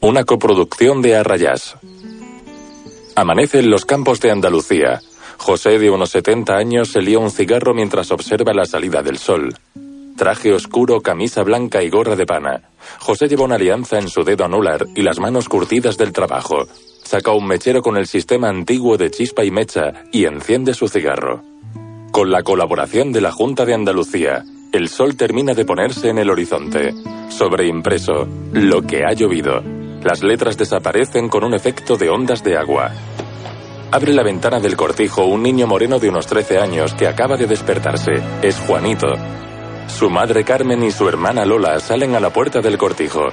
Una coproducción de Arrayás. Amanece en los campos de Andalucía. José, de unos 70 años, se lía un cigarro mientras observa la salida del sol. Traje oscuro, camisa blanca y gorra de pana. José lleva una alianza en su dedo anular y las manos curtidas del trabajo. Saca un mechero con el sistema antiguo de chispa y mecha y enciende su cigarro. Con la colaboración de la Junta de Andalucía, el sol termina de ponerse en el horizonte. Sobreimpreso, lo que ha llovido. Las letras desaparecen con un efecto de ondas de agua. Abre la ventana del cortijo un niño moreno de unos 13 años que acaba de despertarse. Es Juanito. Su madre Carmen y su hermana Lola salen a la puerta del cortijo.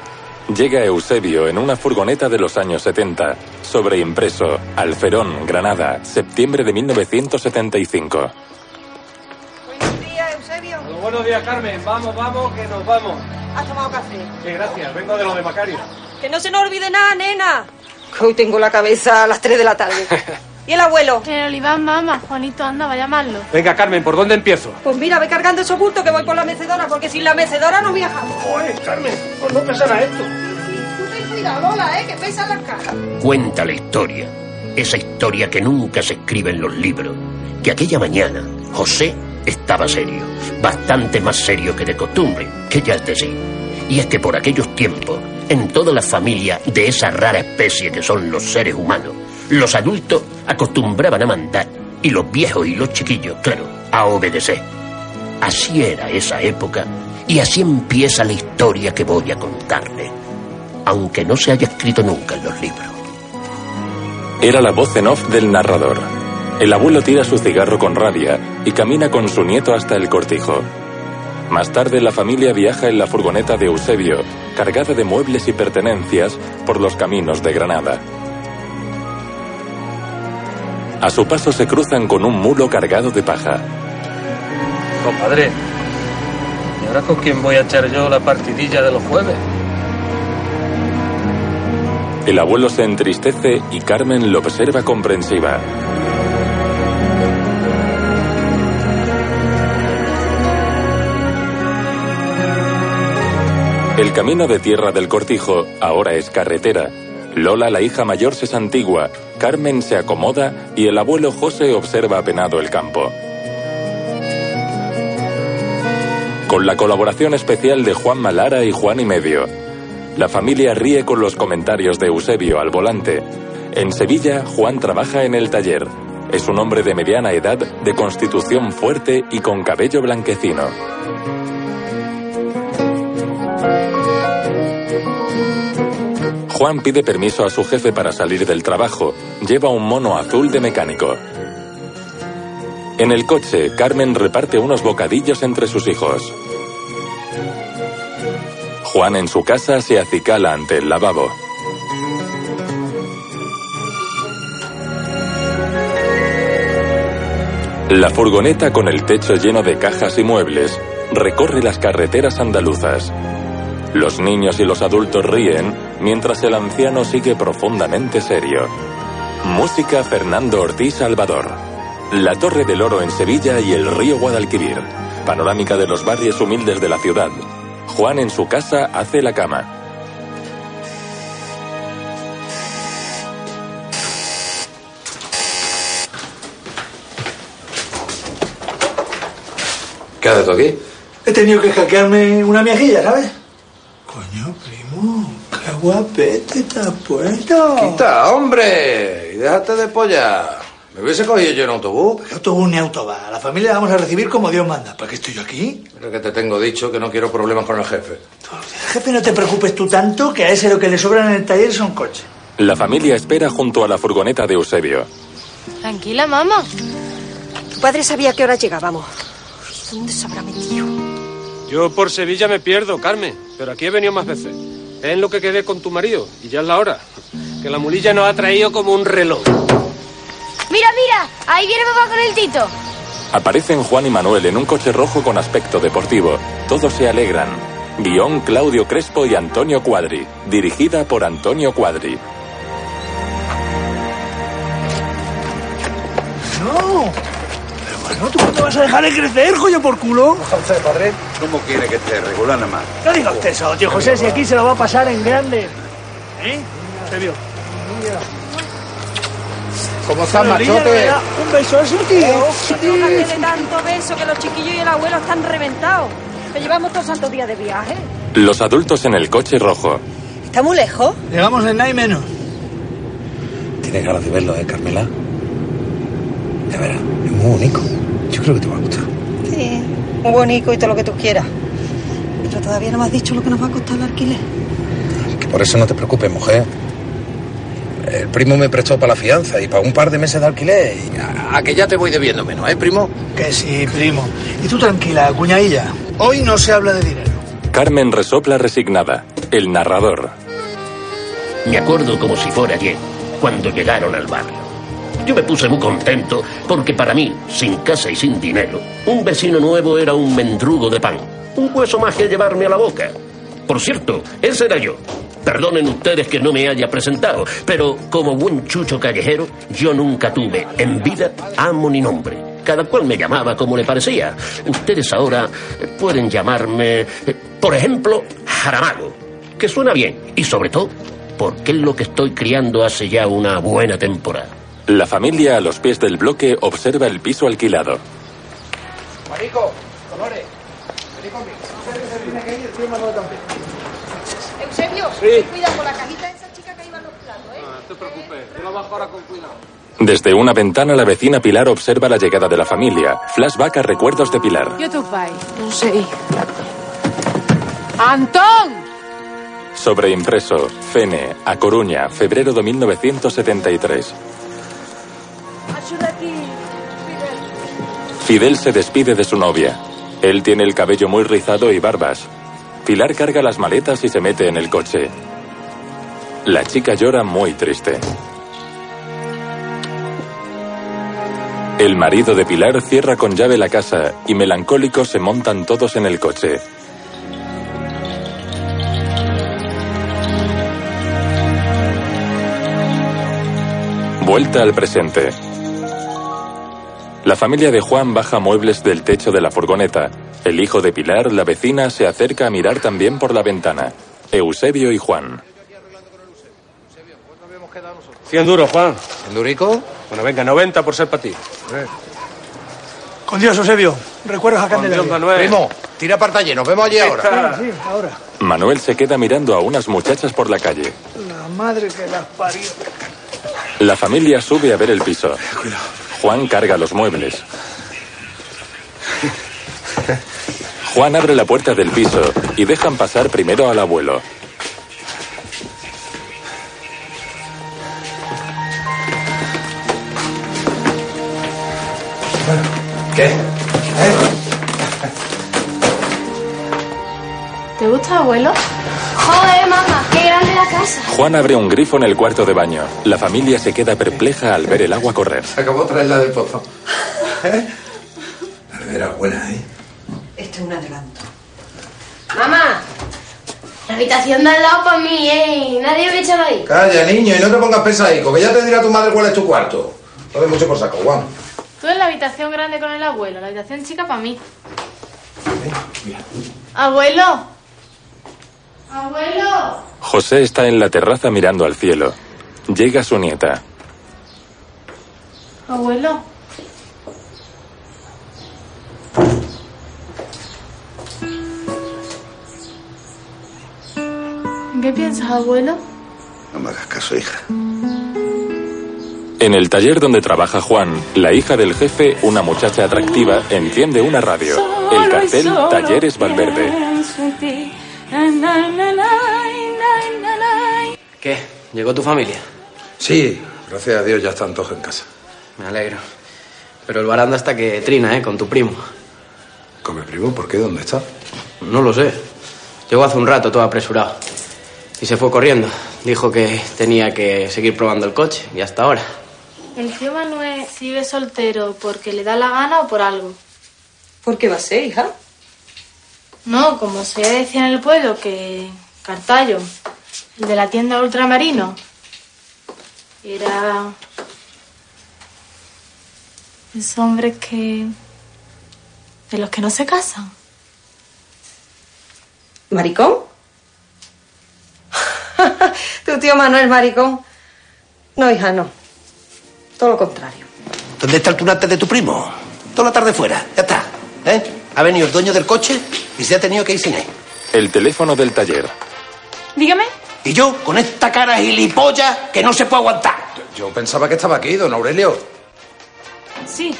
Llega Eusebio en una furgoneta de los años 70. Sobreimpreso, Alferón, Granada, septiembre de 1975. Buenos días, Carmen. Vamos, vamos, que nos vamos. ¿Has tomado café? Sí, gracias. Vengo de lo de Macario. Que no se nos olvide nada, nena. Que hoy tengo la cabeza a las 3 de la tarde. ¿Y el abuelo? El Oliván, mamá. Juanito, anda, va a llamarlo. Venga, Carmen, ¿por dónde empiezo? Pues mira, ve cargando esos bultos que voy por la mecedora, porque sin la mecedora no viajamos. Oye, Carmen, pues no pesará esto. Tú ten cuidado, Lola, eh, que pesan las cajas. Cuenta la historia, esa historia que nunca se escribe en los libros, que aquella mañana José estaba serio, bastante más serio que de costumbre, que ya es decir. Y es que por aquellos tiempos, en toda la familia de esa rara especie que son los seres humanos, los adultos acostumbraban a mandar y los viejos y los chiquillos, claro, a obedecer. Así era esa época y así empieza la historia que voy a contarle, aunque no se haya escrito nunca en los libros. Era la voz en off del narrador. El abuelo tira su cigarro con rabia y camina con su nieto hasta el cortijo. Más tarde la familia viaja en la furgoneta de Eusebio, cargada de muebles y pertenencias, por los caminos de Granada. A su paso se cruzan con un mulo cargado de paja. Compadre, ¿y ahora con quién voy a echar yo la partidilla de los jueves? El abuelo se entristece y Carmen lo observa comprensiva. El camino de tierra del cortijo ahora es carretera. Lola, la hija mayor, se santigua, Carmen se acomoda y el abuelo José observa apenado el campo. Con la colaboración especial de Juan Malara y Juan y Medio. La familia ríe con los comentarios de Eusebio al volante. En Sevilla, Juan trabaja en el taller. Es un hombre de mediana edad, de constitución fuerte y con cabello blanquecino. Juan pide permiso a su jefe para salir del trabajo. Lleva un mono azul de mecánico. En el coche, Carmen reparte unos bocadillos entre sus hijos. Juan en su casa se acicala ante el lavabo. La furgoneta con el techo lleno de cajas y muebles recorre las carreteras andaluzas. Los niños y los adultos ríen mientras el anciano sigue profundamente serio. Música Fernando Ortiz Salvador. La Torre del Oro en Sevilla y el río Guadalquivir. Panorámica de los barrios humildes de la ciudad. Juan en su casa hace la cama. ¿Qué haces aquí? He tenido que hackearme una miajilla, ¿sabes? Coño, primo, qué guapete te has puesto. ¡Quita, hombre! Y déjate de polla. Me hubiese cogido yo en autobús. ¿Qué autobús ni autobús? A la familia la vamos a recibir como Dios manda. ¿Para qué estoy yo aquí? Pero que te tengo dicho que no quiero problemas con el jefe. Jefe, no te preocupes tú tanto, que a ese lo que le sobran en el taller son coches. La familia espera junto a la furgoneta de Eusebio. Tranquila, mamá. Tu padre sabía a qué hora llegábamos. ¿Dónde se habrá metido? Yo por Sevilla me pierdo, Carmen, pero aquí he venido más veces. Es en lo que quedé con tu marido, y ya es la hora. Que la mulilla nos ha traído como un reloj. Mira, mira, ahí viene papá con el Tito. Aparecen Juan y Manuel en un coche rojo con aspecto deportivo. Todos se alegran. Guión Claudio Crespo y Antonio Cuadri. Dirigida por Antonio Cuadri. No. ¿No? ¿Tú cuándo vas a dejar de crecer, joyo por culo? usted, padre? ¿Cómo quiere que esté regular nada más? No diga usted eso, tío José, si aquí se lo va a pasar en grande. ¿Eh? Se vio. ¿Cómo está, machote? Un beso a su tío. Déjate de tanto beso que los chiquillos y el abuelo están reventados. Te llevamos todos santos días de viaje. Los adultos en el coche rojo. ¿Está muy lejos? Llegamos en nada y menos. Tienes ganas de verlo, ¿eh, Carmela? Ya verás, es muy bonito. Yo creo que te va a gustar. Sí, muy bonito y todo lo que tú quieras. Pero todavía no me has dicho lo que nos va a costar el alquiler. Que por eso no te preocupes, mujer. El primo me prestó para la fianza y para un par de meses de alquiler. Y a, a que ya te voy debiendo menos, ¿eh, primo? Que sí, primo. Y tú tranquila, cuñadilla. Hoy no se habla de dinero. Carmen resopla resignada. El narrador. Me acuerdo como si fuera ayer, cuando llegaron al barrio. Yo me puse muy contento porque para mí, sin casa y sin dinero, un vecino nuevo era un mendrugo de pan. Un hueso más que llevarme a la boca. Por cierto, ese era yo. Perdonen ustedes que no me haya presentado, pero como buen chucho callejero, yo nunca tuve en vida amo ni nombre. Cada cual me llamaba como le parecía. Ustedes ahora pueden llamarme, por ejemplo, Jaramago, que suena bien, y sobre todo, porque es lo que estoy criando hace ya una buena temporada. La familia a los pies del bloque observa el piso alquilado. Marico, Dolores. Eusebio, Sí. cuida con la cajita de esa chica que iba los platos, ¿eh? No te preocupes, yo la bajo ahora con cuidado. Desde una ventana la vecina Pilar observa la llegada de la familia. Flashback a recuerdos de Pilar. Jo t'ho faig. No sé. Anton! Sobreimpreso. Fene, A Coruña, febrero de 1973. Fidel se despide de su novia. Él tiene el cabello muy rizado y barbas. Pilar carga las maletas y se mete en el coche. La chica llora muy triste. El marido de Pilar cierra con llave la casa y melancólicos se montan todos en el coche. Vuelta al presente. La familia de Juan baja muebles del techo de la furgoneta. El hijo de Pilar, la vecina, se acerca a mirar también por la ventana. Eusebio y Juan. 100 duros, Juan. ¿Endurico? Bueno, venga, 90 por ser para ti. Con Dios, Eusebio. Recuerdos a Candelaria. Manuel. Primo, tira para taller, nos vemos allí ahora. Sí, ahora. Manuel se queda mirando a unas muchachas por la calle. La madre que las parió. La familia sube a ver el piso. Juan carga los muebles. Juan abre la puerta del piso y dejan pasar primero al abuelo. ¿Qué? ¿Te gusta, abuelo? Joder, mamá, qué grande la casa. Juan abre un grifo en el cuarto de baño. La familia se queda perpleja al ver el agua correr. Acabó de traerla del pozo. ¿Eh? La nevera buena, ¿eh? Este es un adelanto. Mamá, la habitación de al lado para mí, ¿eh? Nadie me echaba ahí. Calla, niño, y no te pongas pesadico, que ya te dirá tu madre cuál es tu cuarto. No de mucho por saco, Juan. Tú en la habitación grande con el abuelo, la habitación chica para mí. Abuelo. Abuelo. José está en la terraza mirando al cielo. Llega su nieta. Abuelo. ¿En qué piensas, abuelo? No me hagas caso, hija. En el taller donde trabaja Juan, la hija del jefe, una muchacha atractiva, enciende una radio. El cartel Talleres Valverde. ¿Qué? ¿Llegó tu familia? Sí, gracias a Dios ya están todos en casa. Me alegro. Pero el baranda hasta que trina, ¿eh? Con tu primo. ¿Con mi primo? ¿Por qué? ¿Dónde está? No lo sé. Llegó hace un rato todo apresurado. Y se fue corriendo. Dijo que tenía que seguir probando el coche. Y hasta ahora. ¿El tío Manuel sigue soltero porque le da la gana o por algo? ¿Por qué va a ser, hija? No, como se decía en el pueblo que Cartallo, el de la tienda ultramarino, era... Ese hombre que De los que no se casan. ¿Maricón? tu tío Manuel maricón. No, hija, no. Todo lo contrario. ¿Dónde está el tunante de tu primo? Toda la tarde fuera, ya está. ¿Eh? Ha venido el dueño del coche y se ha tenido que ir sin él. El teléfono del taller. Dígame. Y yo, con esta cara gilipollas que no se puede aguantar. Yo pensaba que estaba aquí, don Aurelio. Sí.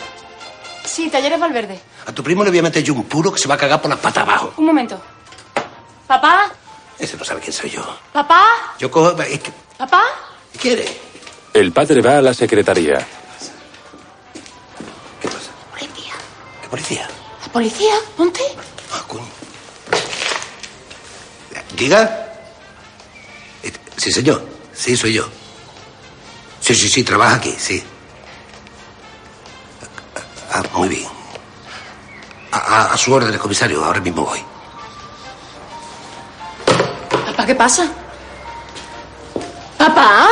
Sí, Talleres Valverde. A tu primo le voy a meter yo un puro que se va a cagar por las patas abajo. Un momento. ¿Papá? Ese no sabe quién soy yo. ¿Papá? Yo cojo... es que- ¿Papá? ¿Qué quiere? El padre va a la secretaría. ¿Qué policía? ¿La policía? Ponte. Ah, coño. Diga. Eh, Sí, señor. Sí, soy yo. Sí, sí, sí, trabaja aquí, sí. Ah, muy bien. A, a- a su orden, comisario. Ahora mismo voy. ¿Papá qué pasa? ¿Papá?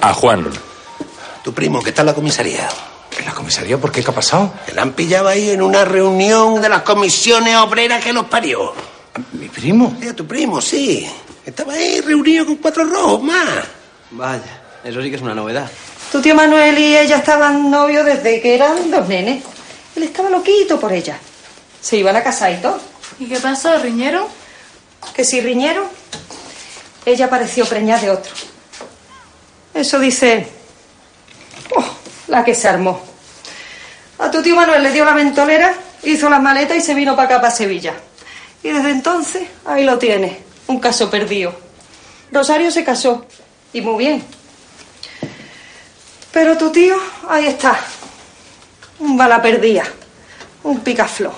A Juan. Tu primo, que está en la comisaría. ¿En la comisaría? ¿Por qué? ¿Qué ha pasado? Que la han pillado ahí en una reunión de las comisiones obreras que los parió. ¿Mi primo? Sí, a tu primo, sí. Estaba ahí reunido con cuatro rojos más. Vaya, eso sí que es una novedad. Tu tío Manuel y ella estaban novios desde que eran dos nenes. Él estaba loquito por ella. Se iban a casar y todo. ¿Y qué pasó, riñero? Que si riñeron, ella pareció preñada de otro. Eso dice... Oh, la que se armó. A tu tío Manuel le dio la ventolera, hizo las maletas y se vino para acá, para Sevilla. Y desde entonces, ahí lo tiene, un caso perdido. Rosario se casó, y muy bien. Pero tu tío, ahí está. Un bala perdida, un picaflor.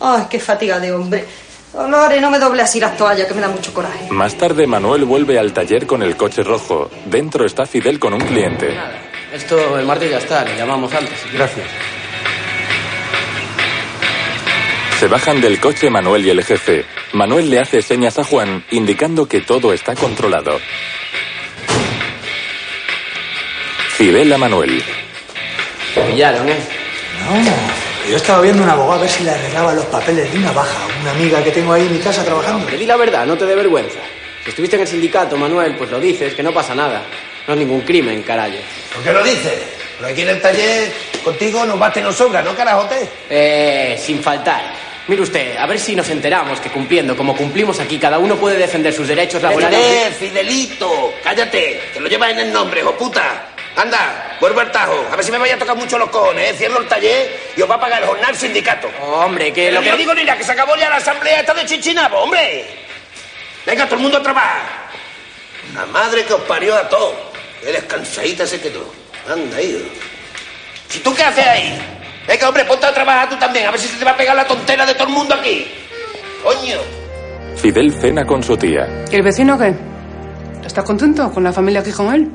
Ay, qué fatiga de hombre. Dolores, no me doble así las toallas, que me da mucho coraje. Más tarde, Manuel vuelve al taller con el coche rojo. Dentro está Fidel con un cliente. Esto el martes ya está, le llamamos antes. Gracias. Se bajan del coche Manuel y el jefe. Manuel le hace señas a Juan, indicando que todo está controlado. Fidel a Manuel. Te pillaron, ¿eh? No, yo estaba viendo un abogado a ver si le arreglaba los papeles de una baja, una amiga que tengo ahí en mi casa trabajando. Hombre, di la verdad, no te dé vergüenza. Si estuviste en el sindicato, Manuel, pues lo dices, que no pasa nada. No es ningún crimen, carajo. ¿Por qué lo dices? Pero aquí en el taller contigo nos bate y nos sobra, ¿no, carajote? Eh, sin faltar. Mire usted, a ver si nos enteramos que cumpliendo como cumplimos aquí, cada uno puede defender sus derechos laborales. ¡Eh, Fidelito! ¡Cállate! ¡Que lo llevas en el nombre, hijo puta! Anda, vuelvo al tajo. A ver si me vaya a tocar mucho los cojones, ¿eh? Cierro el taller y os va a pagar el jornal sindicato. Hombre, que lo Lo que digo nada, que se acabó ya la asamblea esta de Chinchinabo, hombre. Venga, todo el mundo a trabajar. La madre que os parió a todos. Qué descansadita se quedó. Anda, hijo. ¿Y tú qué haces ahí? Venga, hombre, ponte a trabajar tú también, a ver si se te va a pegar la tontera de todo el mundo aquí. Coño. Fidel cena con su tía. ¿Y el vecino qué? ¿Estás contento con la familia aquí con él?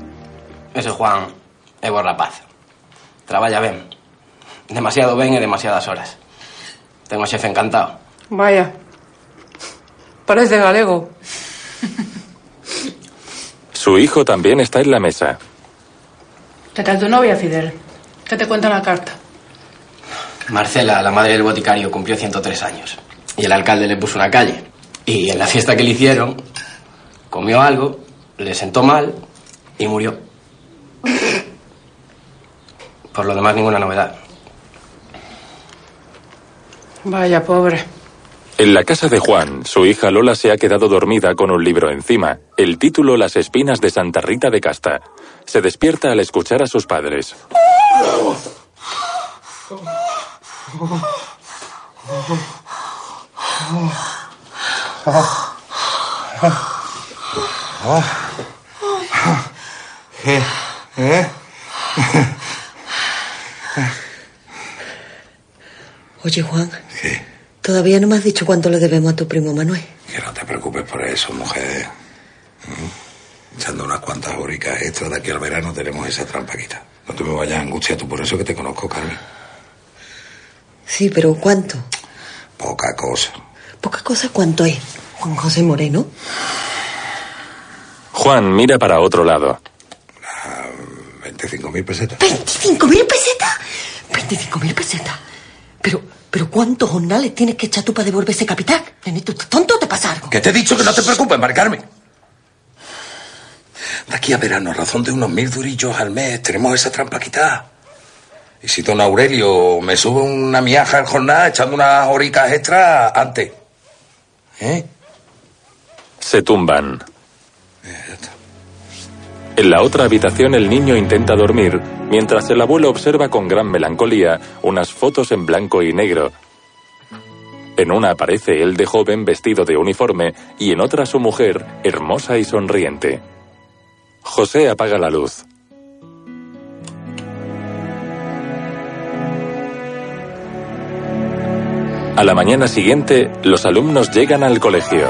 Ese Juan es borrapaz. Trabaja bien. Demasiado bien y demasiadas horas. Tengo jefe encantado. Vaya. Parece galego. Su hijo también está en la mesa. ¿Qué tal tu novia, Fidel? ¿Qué te cuenta la carta? Marcela, la madre del boticario, cumplió 103 años. Y el alcalde le puso una calle. Y en la fiesta que le hicieron, comió algo, le sentó mal y murió. Por lo demás, ninguna novedad. Vaya, pobre. En la casa de Juan, su hija Lola se ha quedado dormida con un libro encima. El título Las espinas de Santa Rita de Casta. Se despierta al escuchar a sus padres. ¿Eh? ¿Eh? Oye, Juan. Todavía no me has dicho cuánto le debemos a tu primo Manuel. Que no te preocupes por eso, mujer. Mm. Echando unas cuantas hóricas extras de aquí al verano tenemos esa trampa quita. No te me vayas a angustia tú por eso que te conozco, Carmen. Sí, pero ¿cuánto? Poca cosa. Poca cosa, ¿cuánto es? Juan José Moreno. Juan mira para otro lado. 25.000 pesetas. ¿25 mil pesetas? ¿25 mil pesetas? Pero, Pero ¿cuántos jornales tienes que echar tú para devolver ese capital? Nenito, ¿estás tonto o te pasa algo? Que te he dicho que no te preocupes, Mari Carmen. De aquí a verano, a razón de unos mil durillos al mes, tenemos esa trampa quitada. Y si don Aurelio me sube una miaja al jornal echando unas horicas extras antes. ¿Eh? Se tumban. En la otra habitación el niño intenta dormir, mientras el abuelo observa con gran melancolía unas fotos en blanco y negro. En una aparece él de joven vestido de uniforme y en otra su mujer, hermosa y sonriente. José apaga la luz. A la mañana siguiente, los alumnos llegan al colegio.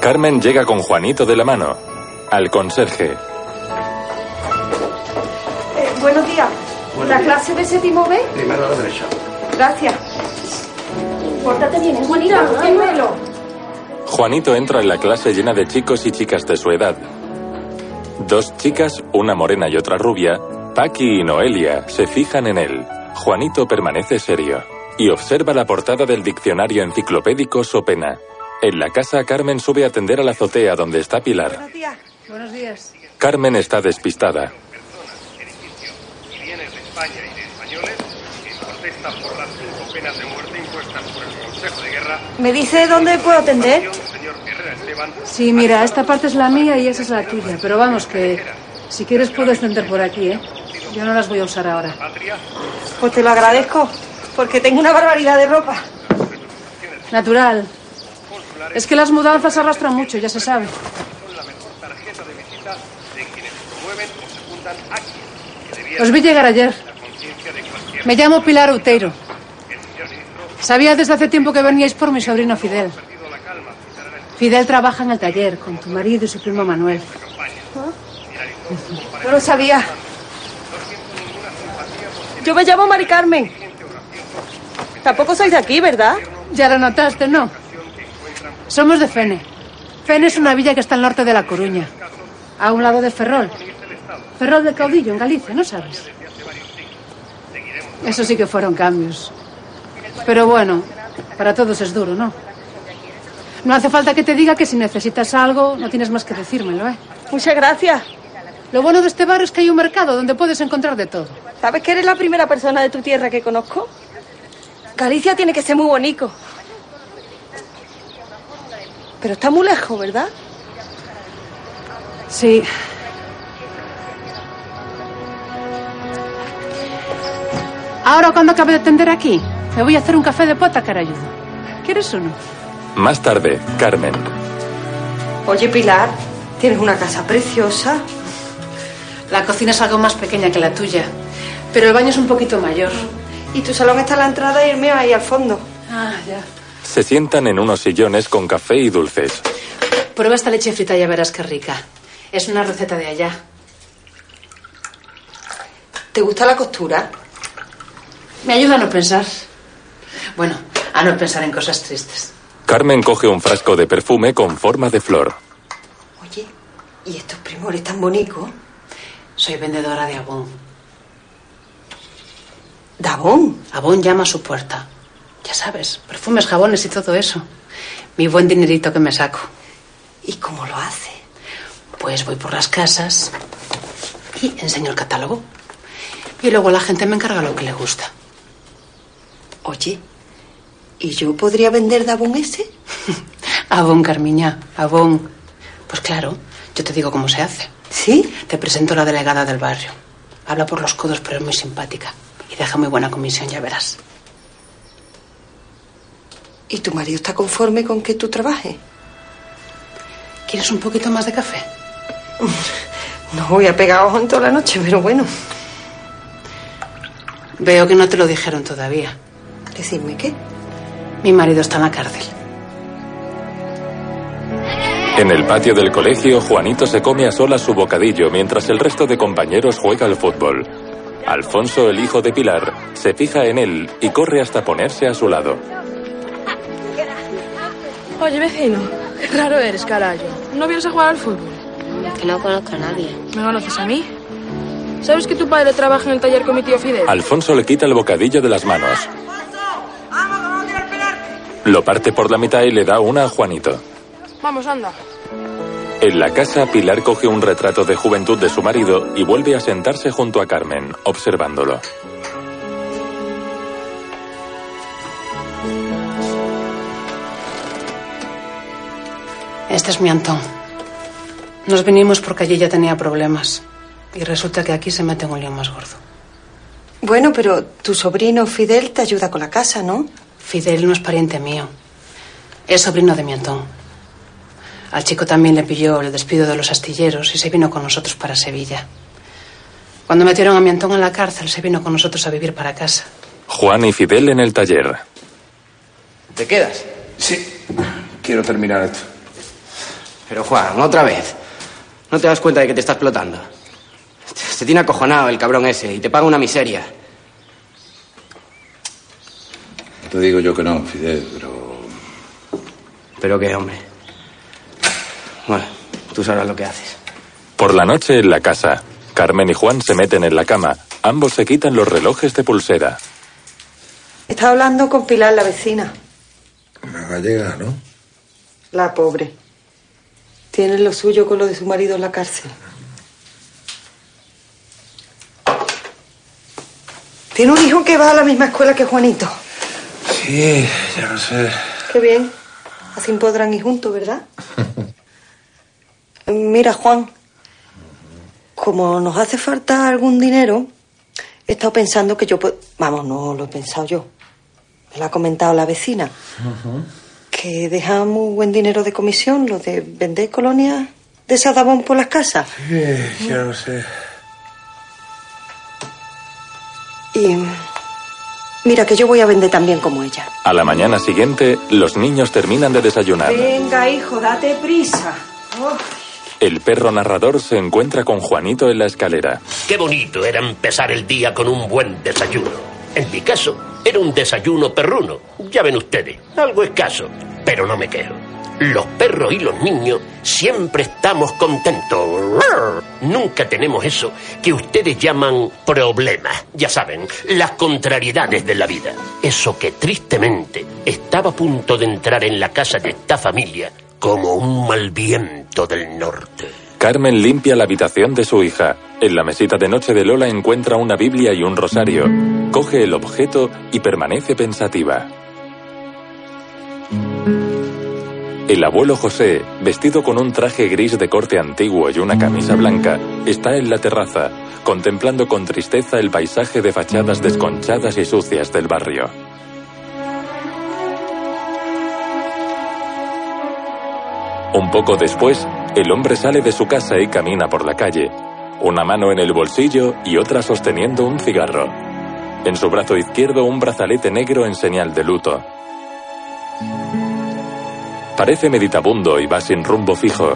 Carmen llega con Juanito de la mano. Al conserje. Eh, buenos días. ¿La clase de séptimo B? Primero a la derecha. Gracias. Pórtate bien, es bonito. Gemelo. Juanito entra en la clase llena de chicos y chicas de su edad. Dos chicas, una morena y otra rubia, Paqui y Noelia, se fijan en él. Juanito permanece serio y observa la portada del diccionario enciclopédico Sopena. En la casa, Carmen sube a atender a la azotea donde está Pilar. Buenos días. Buenos días. Carmen está despistada. ¿Me dice dónde puedo atender? Sí, mira, esta parte es la mía y esa es la tuya. Pero vamos, que si quieres puedes tender por aquí, ¿eh? Yo no las voy a usar ahora. Pues te lo agradezco, porque tengo una barbaridad de ropa. Natural. Es que las mudanzas arrastran mucho, ya se sabe. tarjeta de visita de quienes promueven o secundan actos que debían Os vi llegar ayer. Me llamo Pilar Uteiro. Sabía desde hace tiempo que veníais por mi sobrino Fidel. Fidel trabaja en el taller con tu marido y su primo Manuel. No lo sabía. Yo me llamo Mari Carmen. Tampoco sois de aquí, ¿verdad? Ya lo notaste, ¿no? Somos de Fene. Fene es una villa que está al norte de La Coruña, a un lado de Ferrol. Ferrol del Caudillo, en Galicia, ¿no sabes? Eso sí que fueron cambios. Pero bueno, para todos es duro, ¿no? No hace falta que te diga que si necesitas algo, no tienes más que decírmelo, ¿eh? Muchas gracias. Lo bueno de este barrio es que hay un mercado donde puedes encontrar de todo. ¿Sabes que eres la primera persona de tu tierra que conozco? Galicia tiene que ser muy bonito. Pero está muy lejos, ¿verdad? Sí. Ahora cuando acabe de atender aquí, me voy a hacer un café de pota, carayudo. ¿Quieres uno? Más tarde, Carmen. Oye, Pilar, tienes una casa preciosa. La cocina es algo más pequeña que la tuya, pero el baño es un poquito mayor. Y tu salón está a la entrada y el mío ahí al fondo. Ah, ya. Se sientan en unos sillones con café y dulces. Prueba esta leche frita y ya verás qué rica. Es una receta de allá. ¿Te gusta la costura? Me ayuda a no pensar. Bueno, a no pensar en cosas tristes. Carmen coge un frasco de perfume con forma de flor. Oye, ¿y estos primores tan bonitos? Soy vendedora de Avon. ¿De Avon? Avon llama a su puerta. Ya sabes, perfumes, jabones y todo eso. Mi buen dinerito que me saco. ¿Y cómo lo hace? Pues voy por las casas y enseño el catálogo. Y luego la gente me encarga lo que le gusta. Oye, ¿y yo podría vender de ese? Avon, Carmiña, Avon. Pues claro, yo te digo cómo se hace. ¿Sí? Te presento a la delegada del barrio. Habla por los codos, pero es muy simpática. Y deja muy buena comisión, ya verás. ¿Y tu marido está conforme con que tú trabajes? ¿Quieres un poquito más de café? No voy a pegar ojo en toda la noche, pero bueno. Veo que no te lo dijeron todavía. ¿Decirme qué? Mi marido está en la cárcel. En el patio del colegio, Juanito se come a solas su bocadillo mientras el resto de compañeros juega al fútbol. Alfonso, el hijo de Pilar, se fija en él y corre hasta ponerse a su lado. Oye, vecino, qué raro eres, carajo. ¿No vienes a jugar al fútbol? Que no conozco a nadie. ¿Me conoces a mí? ¿Sabes que tu padre trabaja en el taller con mi tío Fidel? Alfonso le quita el bocadillo de las manos. Lo parte por la mitad y le da una a Juanito. Vamos, anda. En la casa, Pilar coge un retrato de juventud de su marido y vuelve a sentarse junto a Carmen, observándolo. Este es mi Antón. Nos vinimos porque allí ya tenía problemas. Y resulta que aquí se mete en un lío más gordo. Bueno, pero tu sobrino Fidel te ayuda con la casa, ¿no? Fidel no es pariente mío. Es sobrino de mi Antón. Al chico también le pilló el despido de los astilleros y se vino con nosotros para Sevilla. Cuando metieron a mi Antón en la cárcel, se vino con nosotros a vivir para casa. Juan y Fidel en el taller. ¿Te quedas? Sí. Quiero terminar esto. Pero Juan, otra vez. ¿No te das cuenta de que te está explotando? Se tiene acojonado el cabrón ese y te paga una miseria. No te digo yo que no, Fidel, pero... ¿Pero qué, hombre? Bueno, tú sabrás lo que haces. Por la noche en la casa, Carmen y Juan se meten en la cama. Ambos se quitan los relojes de pulsera. Estaba hablando con Pilar, la vecina. La gallega, ¿no? La pobre. Tiene lo suyo con lo de su marido en la cárcel. Tiene un hijo que va a la misma escuela que Juanito. Sí, ya lo sé. Qué bien. Así podrán ir juntos, ¿verdad? Mira, Juan, como nos hace falta algún dinero, he estado pensando que yo puedo... Vamos, no lo he pensado yo. Me lo ha comentado la vecina. Que deja muy buen dinero de comisión, lo de vender colonias de Sadabón por las casas. Sí, ya lo sé. Y mira que yo voy a vender también como ella. A la mañana siguiente, los niños terminan de desayunar. Venga, hijo, date prisa. Oh, El perro narrador se encuentra con Juanito en la escalera. Qué bonito era empezar el día con un buen desayuno. En mi caso, era un desayuno perruno. Ya ven ustedes, algo escaso, pero no me quejo. Los perros y los niños siempre estamos contentos. Nunca tenemos eso que ustedes llaman problemas. Ya saben, las contrariedades de la vida. Eso que tristemente estaba a punto de entrar en la casa de esta familia como un mal viento del norte. Carmen limpia la habitación de su hija. En la mesita de noche de Lola encuentra una Biblia y un rosario. Coge el objeto y permanece pensativa. El abuelo José, vestido con un traje gris de corte antiguo y una camisa blanca, está en la terraza, contemplando con tristeza el paisaje de fachadas desconchadas y sucias del barrio. Un poco después, el hombre sale de su casa y camina por la calle, una mano en el bolsillo y otra sosteniendo un cigarro. En su brazo izquierdo un brazalete negro en señal de luto. Parece meditabundo y va sin rumbo fijo.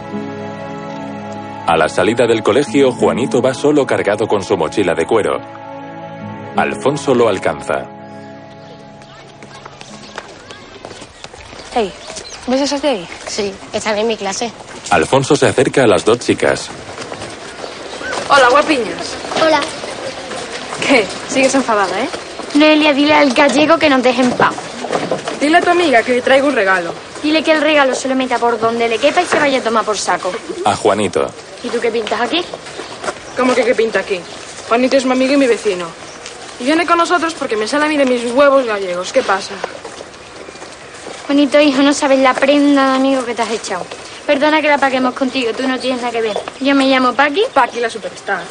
A la salida del colegio, Juanito va solo cargado con su mochila de cuero. Alfonso lo alcanza. Hey, ¿ves esas de ahí? Sí, están en mi clase. Alfonso se acerca a las dos chicas. Hola, guapiñas. Hola. ¿Qué? Sigues enfadada, ¿eh? Noelia, dile al gallego que nos deje en paz. Dile a tu amiga que le traigo un regalo. Dile que el regalo se lo meta por donde le quepa y se vaya a tomar por saco. A Juanito. ¿Y tú qué pintas aquí? ¿Cómo que qué pinta aquí? Juanito es mi amigo y mi vecino. Y viene con nosotros porque me sale a mí de mis huevos gallegos. ¿Qué pasa? Bonito hijo, no sabes la prenda de amigo que te has echado. Perdona que la paguemos contigo, tú no tienes nada que ver. Yo me llamo Paqui. Paqui, la superstar.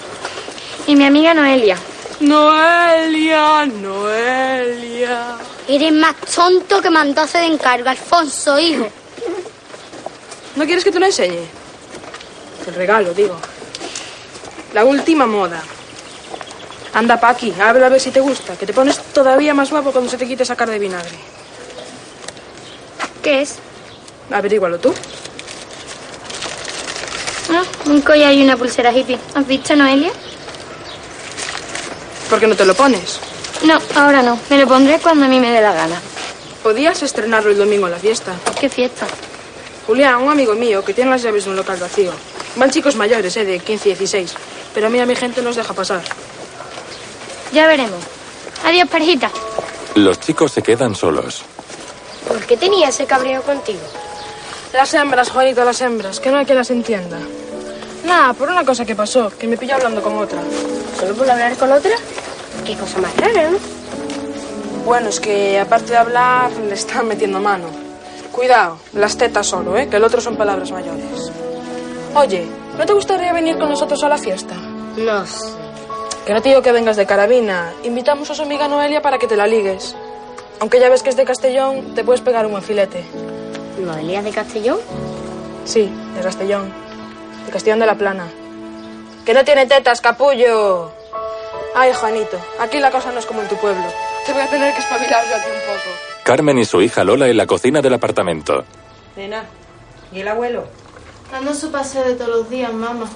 Y mi amiga Noelia. Noelia, Noelia. Eres más tonto que mandaste de encargo, Alfonso, hijo. ¿No quieres que te lo enseñe? El regalo, digo. La última moda. Anda, Paqui, abre a ver si te gusta, que te pones todavía más guapo cuando se te quite esa cara de vinagre. ¿Qué es? Averígualo tú. Ah, un collar y una pulsera hippie. ¿Has visto, Noelia? ¿Por qué no te lo pones? No, ahora no. Me lo pondré cuando a mí me dé la gana. Podías estrenarlo el domingo en la fiesta. ¿Qué fiesta? Julián, un amigo mío que tiene las llaves de un local vacío. Van chicos mayores, ¿eh? De 15 y 16. Pero a mí a mi gente nos deja pasar. Ya veremos. Adiós, parejita. Los chicos se quedan solos. ¿Por qué tenía ese cabreo contigo? Las hembras, Juanito, las hembras, que no hay quien las entienda. Nada, por una cosa que pasó, que me pilló hablando con otra. ¿Solo por hablar con otra? Qué cosa más rara, ¿no? Bueno, es que aparte de hablar, le están metiendo mano. Cuidado, las tetas solo, ¿eh? Que el otro son palabras mayores. Oye, ¿no te gustaría venir con nosotros a la fiesta? No sé. Que no te digo que vengas de carabina. Invitamos a su amiga Noelia para que te la ligues. Aunque ya ves que es de Castellón, te puedes pegar un buen filete. ¿Noelia de Castellón? Sí, de Castellón. De Castellón de la Plana. ¡Que no tiene tetas, capullo! Ay, Juanito, aquí la cosa no es como en tu pueblo. Te voy a tener que espabilar yo a ti un poco. Carmen y su hija Lola en la cocina del apartamento. Nena, ¿y el abuelo? Dando su paseo de todos los días, mamá.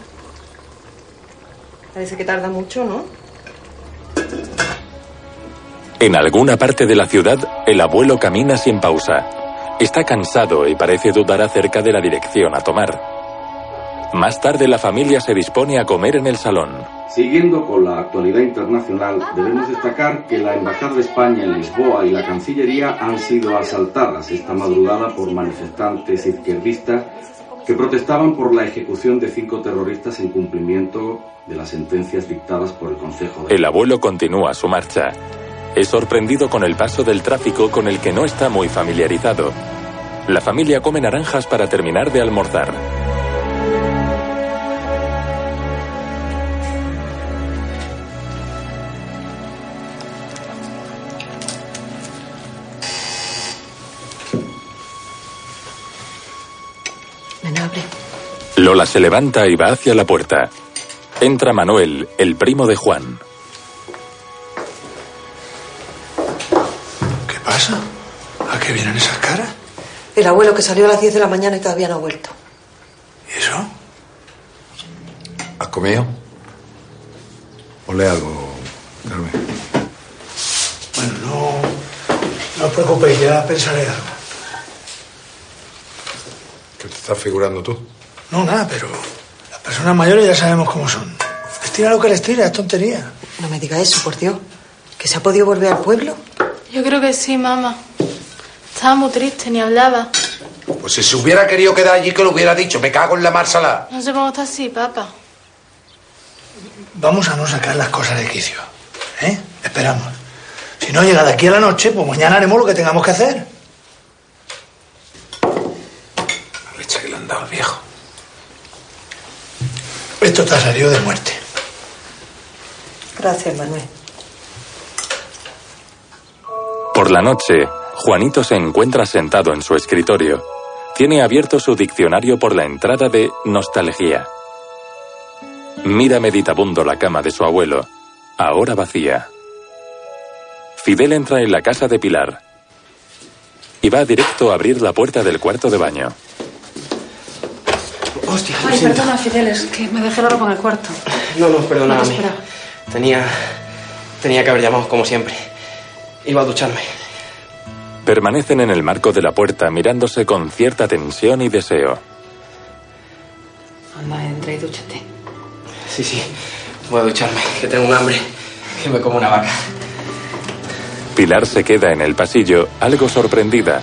Parece que tarda mucho, ¿no? En alguna parte de la ciudad, el abuelo camina sin pausa. Está cansado y parece dudar acerca de la dirección a tomar. Más tarde la familia se dispone a comer en el salón. Siguiendo con la actualidad internacional, debemos destacar que la Embajada de España en Lisboa y la Cancillería han sido asaltadas esta madrugada por manifestantes izquierdistas que protestaban por la ejecución de cinco terroristas en cumplimiento de las sentencias dictadas por el Consejo de... El abuelo continúa su marcha. Es sorprendido con el paso del tráfico con el que no está muy familiarizado. La familia come naranjas para terminar de almorzar. Lola se levanta y va hacia la puerta. Entra Manuel, el primo de Juan. ¿Qué pasa? ¿A qué vienen esas caras? El abuelo que salió a las 10 de la mañana y todavía no ha vuelto. ¿Y eso? ¿Has comido? Ponle algo, Carmen. Bueno, no, no os preocupéis, ya pensaré algo. ¿Qué te estás figurando tú? No, nada, pero las personas mayores ya sabemos cómo son. Les tira lo que les tira, es tontería. No me diga eso, por Dios. ¿Que se ha podido volver al pueblo? Yo creo que sí, mamá. Estaba muy triste, ni hablaba. Pues si se hubiera querido quedar allí, que lo hubiera dicho. Me cago en la marsala. No sé cómo está así, papá. Vamos a no sacar las cosas de quicio. ¿Eh? Esperamos. Si no llega de aquí a la noche, pues mañana haremos lo que tengamos que hacer. La leche que le han dado al viejo. Esto te ha salido de muerte. Gracias, Manuel. Por la noche, Juanito se encuentra sentado en su escritorio. Tiene abierto su diccionario por la entrada de nostalgia. Mira meditabundo la cama de su abuelo, ahora vacía. Fidel entra en la casa de Pilar y va directo a abrir la puerta del cuarto de baño. Hostia, lo Ay, siento. perdona, Fidel, es que me dejé la ropa en el cuarto. No, no, perdona, No. Tenía. Tenía que haber llamado como siempre. Iba a ducharme. Permanecen en el marco de la puerta mirándose con cierta tensión y deseo. Anda, entra y dúchate. Sí, sí. Voy a ducharme, que tengo un hambre. Que me como una vaca. Pilar se queda en el pasillo, algo sorprendida.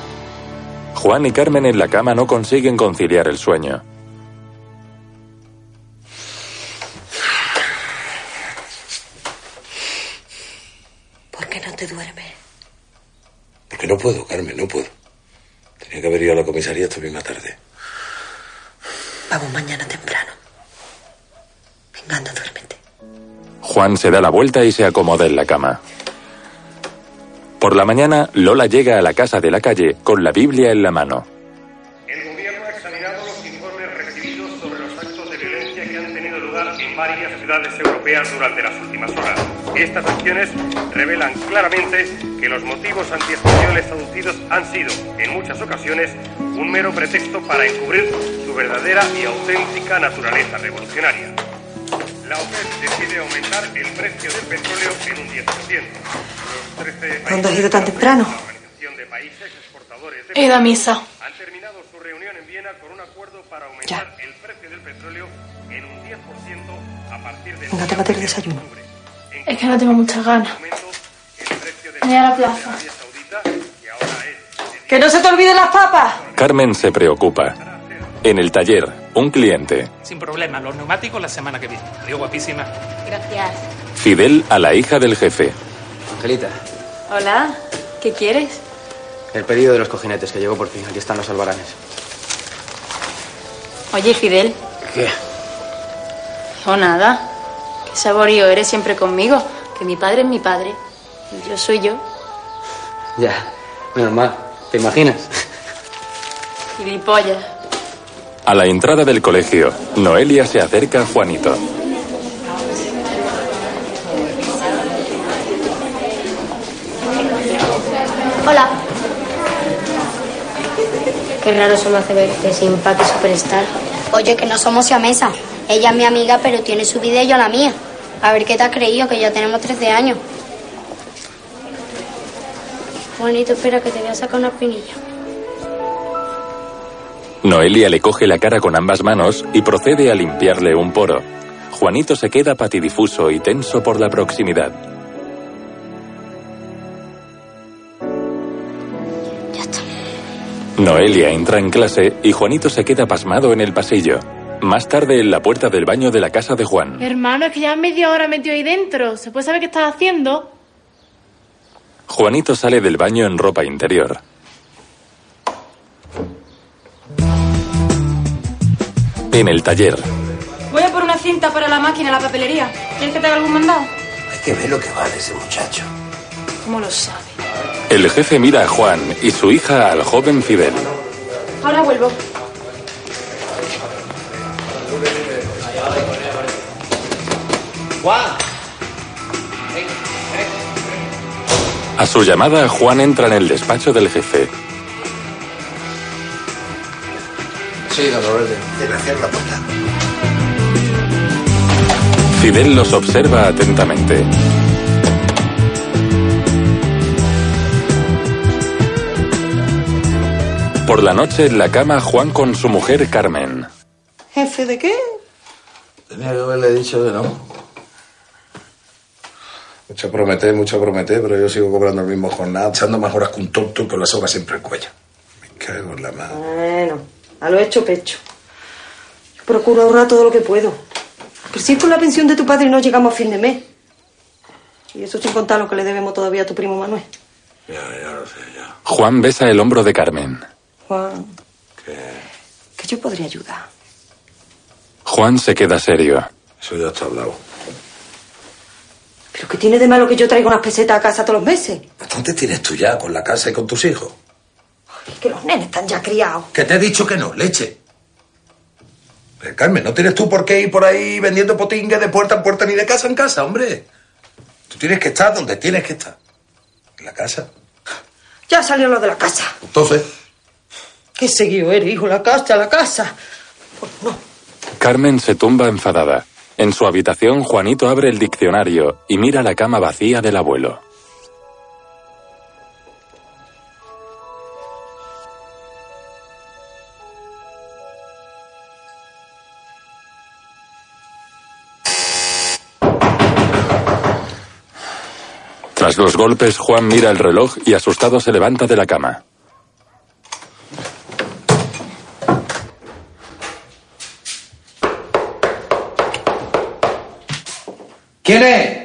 Juan y Carmen en la cama no consiguen conciliar el sueño. Porque no puedo, Carmen, no puedo. Tenía que haber ido a la comisaría esta misma tarde. Vamos mañana temprano. Venga, anda, duérmete. Juan se da la vuelta y se acomoda en la cama. Por la mañana, Lola llega a la casa de la calle con la Biblia en la mano. El gobierno ha examinado los informes recibidos sobre los actos de violencia que han tenido lugar en varias ciudades europeas durante las últimas horas. Estas acciones revelan claramente que los motivos antiespañoles aducidos han sido, en muchas ocasiones, un mero pretexto para encubrir su verdadera y auténtica naturaleza revolucionaria. La OPEP decide aumentar el precio del petróleo en un 10%. Los 13 ¿Dónde has ido tan temprano? He ido a misa. han terminado su reunión en Viena con un acuerdo para aumentar el precio del petróleo en un 10% a partir de Venga, tómate el desayuno. Es que no tengo muchas ganas. Voy a la plaza. ¡Que no se te olviden las papas! Carmen se preocupa. En el taller, un cliente. Sin problema, los neumáticos la semana que viene. Adiós, guapísima. Gracias. Fidel a la hija del jefe. Angelita, Hola, ¿qué quieres? el pedido de los cojinetes que llegó por fin. Aquí están los albaranes. Oye, Fidel. ¿Qué? O nada. Qué saborío eres siempre conmigo. Que mi padre es mi padre. y Yo soy yo. Ya, menos mal. ¿Te imaginas? Gilipollas. A la entrada del colegio, Noelia se acerca a Juanito. Hola. Qué raro se me hace verte sin Paqui Superstar. Oye, que no somos siamesa. Ella es mi amiga, pero tiene su vida y yo la mía. A ver qué te has creído, que ya tenemos 13 años. Juanito, espera, que te voy a sacar una espinilla. Noelia le coge la cara con ambas manos y procede a limpiarle un poro. Juanito se queda patidifuso y tenso por la proximidad. Noelia entra en clase y Juanito se queda pasmado en el pasillo. Más tarde en la puerta del baño de la casa de Juan. Hermano, es que ya media hora metido ahí dentro. ¿Se puede saber qué estás haciendo? Juanito sale del baño en ropa interior. En el taller, Voy a por una cinta para la máquina, la papelería. ¿Quieres que te haga algún mandado? Hay que ver lo que vale ese muchacho. ¿Cómo lo sabe? el jefe mira a Juan y su hija al joven Fidel. Ahora vuelvo. Juan. A su llamada, Juan entra en el despacho del jefe. Sí, don Roberto. Debe hacer la puerta. Fidel los observa atentamente. Por la noche en la cama, Juan con su mujer Carmen. ¿Jefe de qué? Tenía que haberle dicho que no. Mucho prometer, mucho prometer, pero yo sigo cobrando el mismo jornada, echando más horas que un tonto y con la soga siempre el cuello. Me cago en la madre. Bueno, a lo hecho pecho. Yo procuro ahorrar todo lo que puedo. Pero si es con la pensión de tu padre no llegamos a fin de mes. Y eso sin contar lo que le debemos todavía a tu primo Manuel. Ya, ya lo sé, ya. Juan besa el hombro de Carmen. Juan. Que yo podría ayudar. Juan se queda serio. Eso ya está hablado. ¿Pero qué tiene de malo que yo traiga unas pesetas a casa todos los meses? Bastante tienes tú ya con la casa y con tus hijos. Es que los nenes están ya criados. Que te he dicho que no, leche. Eh, Carmen, no tienes tú por qué ir por ahí vendiendo potingues de puerta en puerta ni de casa en casa, hombre. Tú tienes que estar donde tienes que estar. En la casa. Ya salió lo de la casa. Entonces, Qué seguido eres, hijo. La casa, la casa. Carmen se tumba enfadada. En su habitación, Juanito abre el diccionario y mira la cama vacía del abuelo. Tras los golpes, Juan mira el reloj y asustado se levanta de la cama. ¿Quién es?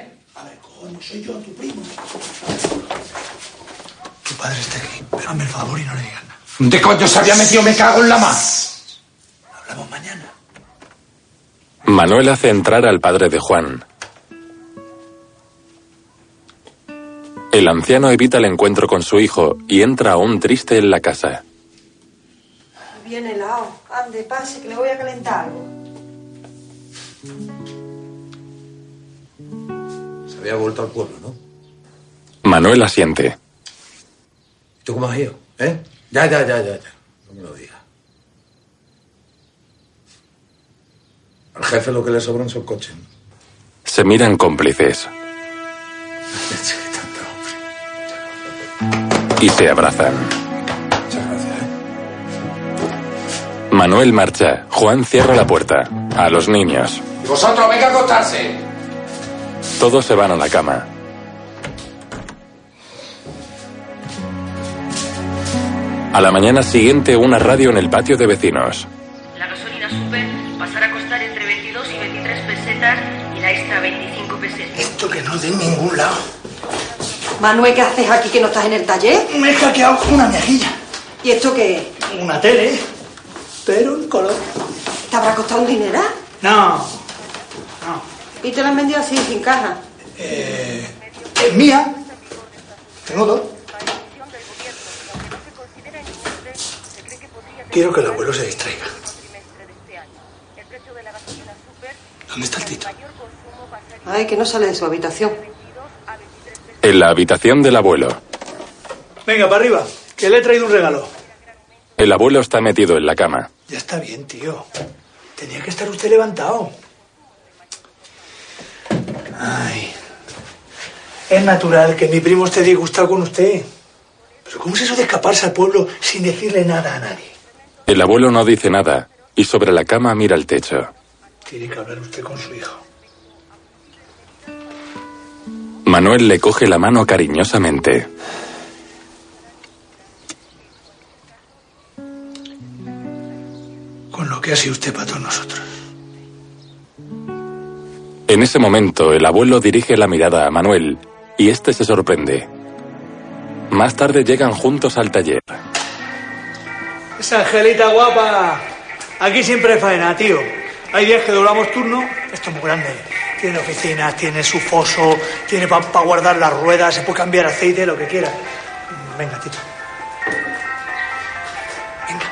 Coño, soy yo, tu primo. Tu padre está aquí. Pero hazme el favor y no le digas nada. ¿De coño se había metido? Me cago en la más. Hablamos mañana. Manuel hace entrar al padre de Juan. El anciano evita el encuentro con su hijo y entra aún triste en la casa. Viene helado. Ande, pase, que le voy a calentar algo. Había vuelto al pueblo, ¿no? Manuel asiente. ¿Tú cómo has ido? ¿Eh? Ya, ya, ya, ya, ya. No me lo digas. Al jefe lo que le sobran son coches. ¿no? Se miran cómplices y se abrazan. Manuel marcha. Juan cierra la puerta. A los niños. Y vosotros, venga a acostarse. Todos se van a la cama. A la mañana siguiente, una radio en el patio de vecinos. La gasolina super pasará a costar entre 22 y 23 pesetas y la extra 25 pesetas. Esto que no de ningún lado. Manuel, ¿qué haces aquí que no estás en el taller? Me he hackeado una mejilla. ¿Y esto qué? Una tele, pero en color. ¿Te habrá costado un dinero? No, ¿Y te la han vendido así, sin caja? eh, es mía. Tengo dos. Quiero que el abuelo se distraiga. ¿Dónde está el Tito? Ay, que no sale de su habitación. En la habitación del abuelo. Venga, para arriba, que le he traído un regalo. El abuelo está metido en la cama. Ya está bien, tío. Tenía que estar usted levantado. Ay. Es natural que mi primo esté disgustado con usted. Pero ¿cómo es eso de escaparse al pueblo sin decirle nada a nadie? El abuelo no dice nada y sobre la cama mira el techo. Tiene que hablar usted con su hijo. Manuel le coge la mano cariñosamente. Con lo que ha sido usted para todos nosotros. En ese momento, el abuelo dirige la mirada a Manuel y este se sorprende. Más tarde llegan juntos al taller. Esa Angelita guapa. Aquí siempre hay faena, tío. Hay días que doblamos turno. Esto es muy grande. Tiene oficinas, tiene su foso, tiene para guardar las ruedas, se puede cambiar aceite, lo que quiera. Venga, Tito. Venga.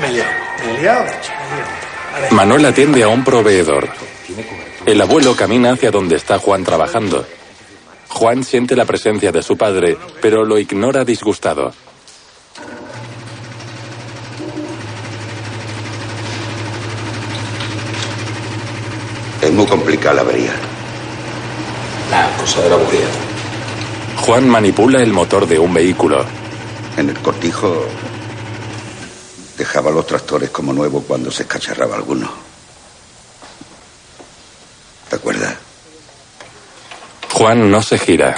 Me he liado. Me he liado. Me he liado. A ver. Manuel atiende a un proveedor. El abuelo camina hacia donde está Juan trabajando. Juan siente la presencia de su padre, pero lo ignora disgustado. Es muy complicada la avería. La cosa de la buría. Juan manipula el motor de un vehículo. En el cortijo dejaba los tractores como nuevos cuando se escacharraba alguno. ¿Te acuerdas? Juan no se gira.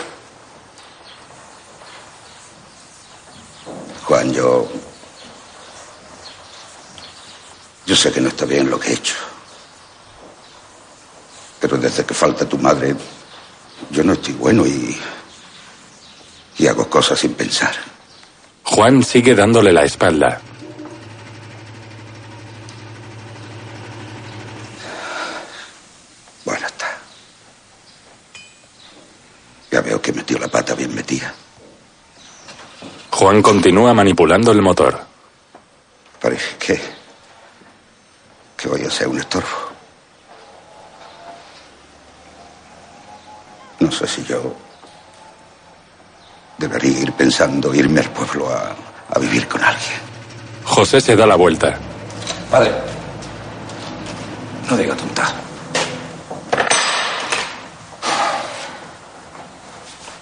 Juan, yo... Yo sé que no está bien lo que he hecho. Pero desde que falta tu madre, yo no estoy bueno y... Y hago cosas sin pensar. Juan sigue dándole la espalda. Bueno, está. Ya veo que metió la pata bien metida. Juan continúa manipulando el motor. Parece que... que voy a ser un estorbo. No sé si yo debería ir pensando irme al pueblo a, a vivir con alguien. José se da la vuelta. Padre, no diga tonta.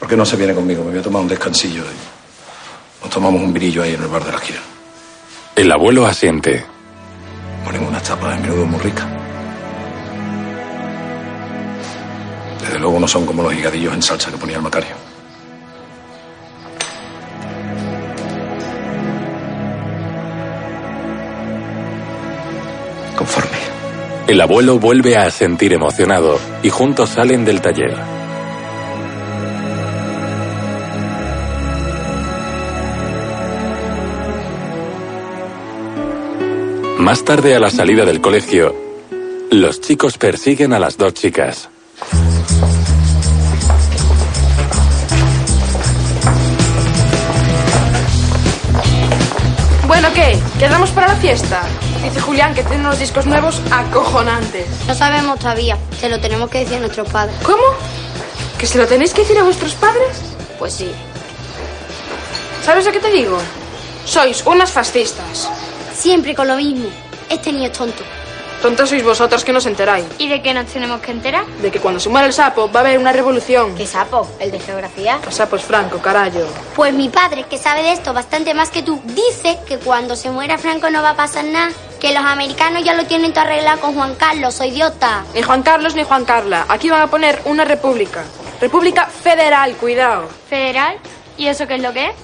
¿Por qué no se viene conmigo? Me voy a tomar un descansillo y nos tomamos un virillo ahí en el bar de la esquina. El abuelo asiente. Ponemos unas tapas de menudo muy ricas. Desde luego no son como los higadillos en salsa que ponía el Macario. Conforme. El abuelo vuelve a sentir emocionado y juntos salen del taller. Más tarde a la salida del colegio, los chicos persiguen a las dos chicas. Bueno, ¿qué? ¿Quedamos para la fiesta? Dice Julián que tiene unos discos nuevos acojonantes. No sabemos todavía. Se lo tenemos que decir a nuestros padres. ¿Cómo? ¿Que se lo tenéis que decir a vuestros padres? Pues sí. ¿Sabes lo que te digo? Sois unas fascistas. Siempre con lo mismo. Este niño es tonto. Tontos sois vosotros que no os enteráis. ¿Y de qué nos tenemos que enterar? De que cuando se muera el sapo va a haber una revolución. ¿Qué sapo? ¿El de geografía? El sapo es Franco, carayo. Pues mi padre, que sabe de esto bastante más que tú, dice que cuando se muera Franco no va a pasar nada. Que los americanos ya lo tienen todo arreglado con Juan Carlos, soy idiota. Ni Juan Carlos ni Juan Carla. Aquí van a poner una república. República federal, cuidado. ¿Federal? ¿Y eso qué es lo que es?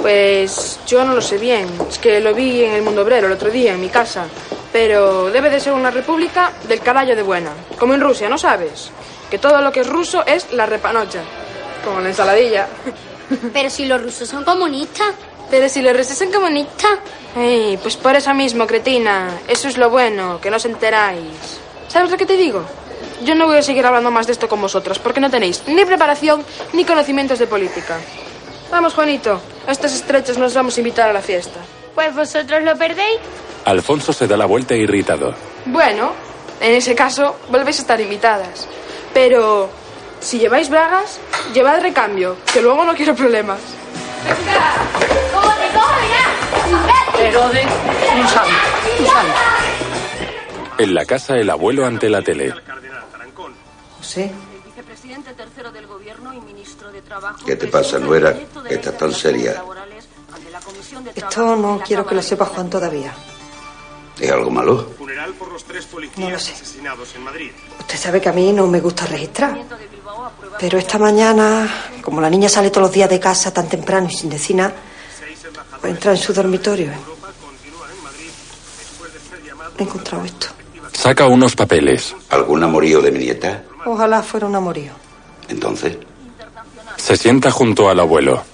Pues yo no lo sé bien. Es que lo vi en el mundo obrero el otro día, en mi casa. Pero debe de ser una república del carajo de buena. Como en Rusia, ¿no sabes? Que todo lo que es ruso es la repanocha. Como la ensaladilla. Pero si los rusos son comunistas. Pero si los rusos son comunistas. Ey, pues por eso mismo, cretina. Eso es lo bueno, que no os enteráis. ¿Sabes lo que te digo? Yo no voy a seguir hablando más de esto con vosotros, porque no tenéis ni preparación ni conocimientos de política. Vamos, Juanito. A estos estrechos nos vamos a invitar a la fiesta. Pues vosotros lo perdéis. Alfonso se da la vuelta irritado. Bueno, en ese caso, volvéis a estar invitadas. Pero si lleváis bragas, llevad recambio, que luego no quiero problemas. Herodes, un santo, un santo. En la casa, el abuelo ante la tele. José, Vicepresidente tercero del ¿Qué te pasa, nuera? Que estás tan seria. Esto no quiero que lo sepa Juan todavía. ¿Es algo malo? Funeral por los tres No lo sé. asesinados en Madrid. Usted sabe que a mí no me gusta registrar. Pero esta mañana, como la niña sale todos los días de casa tan temprano y sin decir nada, pues entra en su dormitorio. He encontrado esto. Saca unos papeles. ¿Algún amorío de mi nieta? Ojalá fuera un amorío. Entonces, Se sienta junto al abuelo.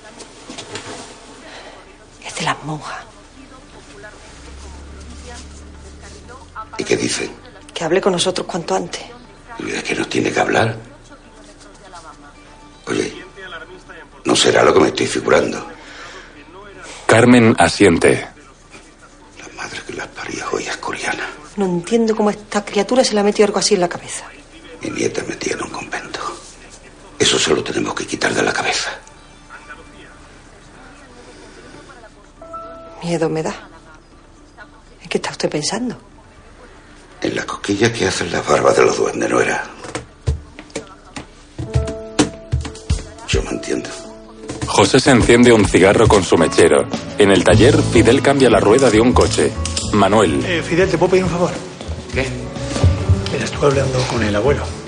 Es de las monjas. ¿y qué dice? Que hable con nosotros cuanto antes. ¿Y ¿De qué nos tiene que hablar? Oye, no será lo que me estoy figurando. Carmen asiente. Madre que las paría hoy es coreana. No entiendo cómo esta criatura se le ha metido algo así en la cabeza. Mi nieta metida en un convento. Eso se lo tenemos que quitar de la cabeza. Miedo me da. ¿En qué está usted pensando? En la cosquilla que hacen las barbas de los duendes, ¿no era? Yo me entiendo. José se enciende un cigarro con su mechero. En el taller, Fidel cambia la rueda de un coche. Manuel. Eh, Fidel, ¿te puedo pedir un favor? ¿Qué? Mira, estuve hablando con el abuelo.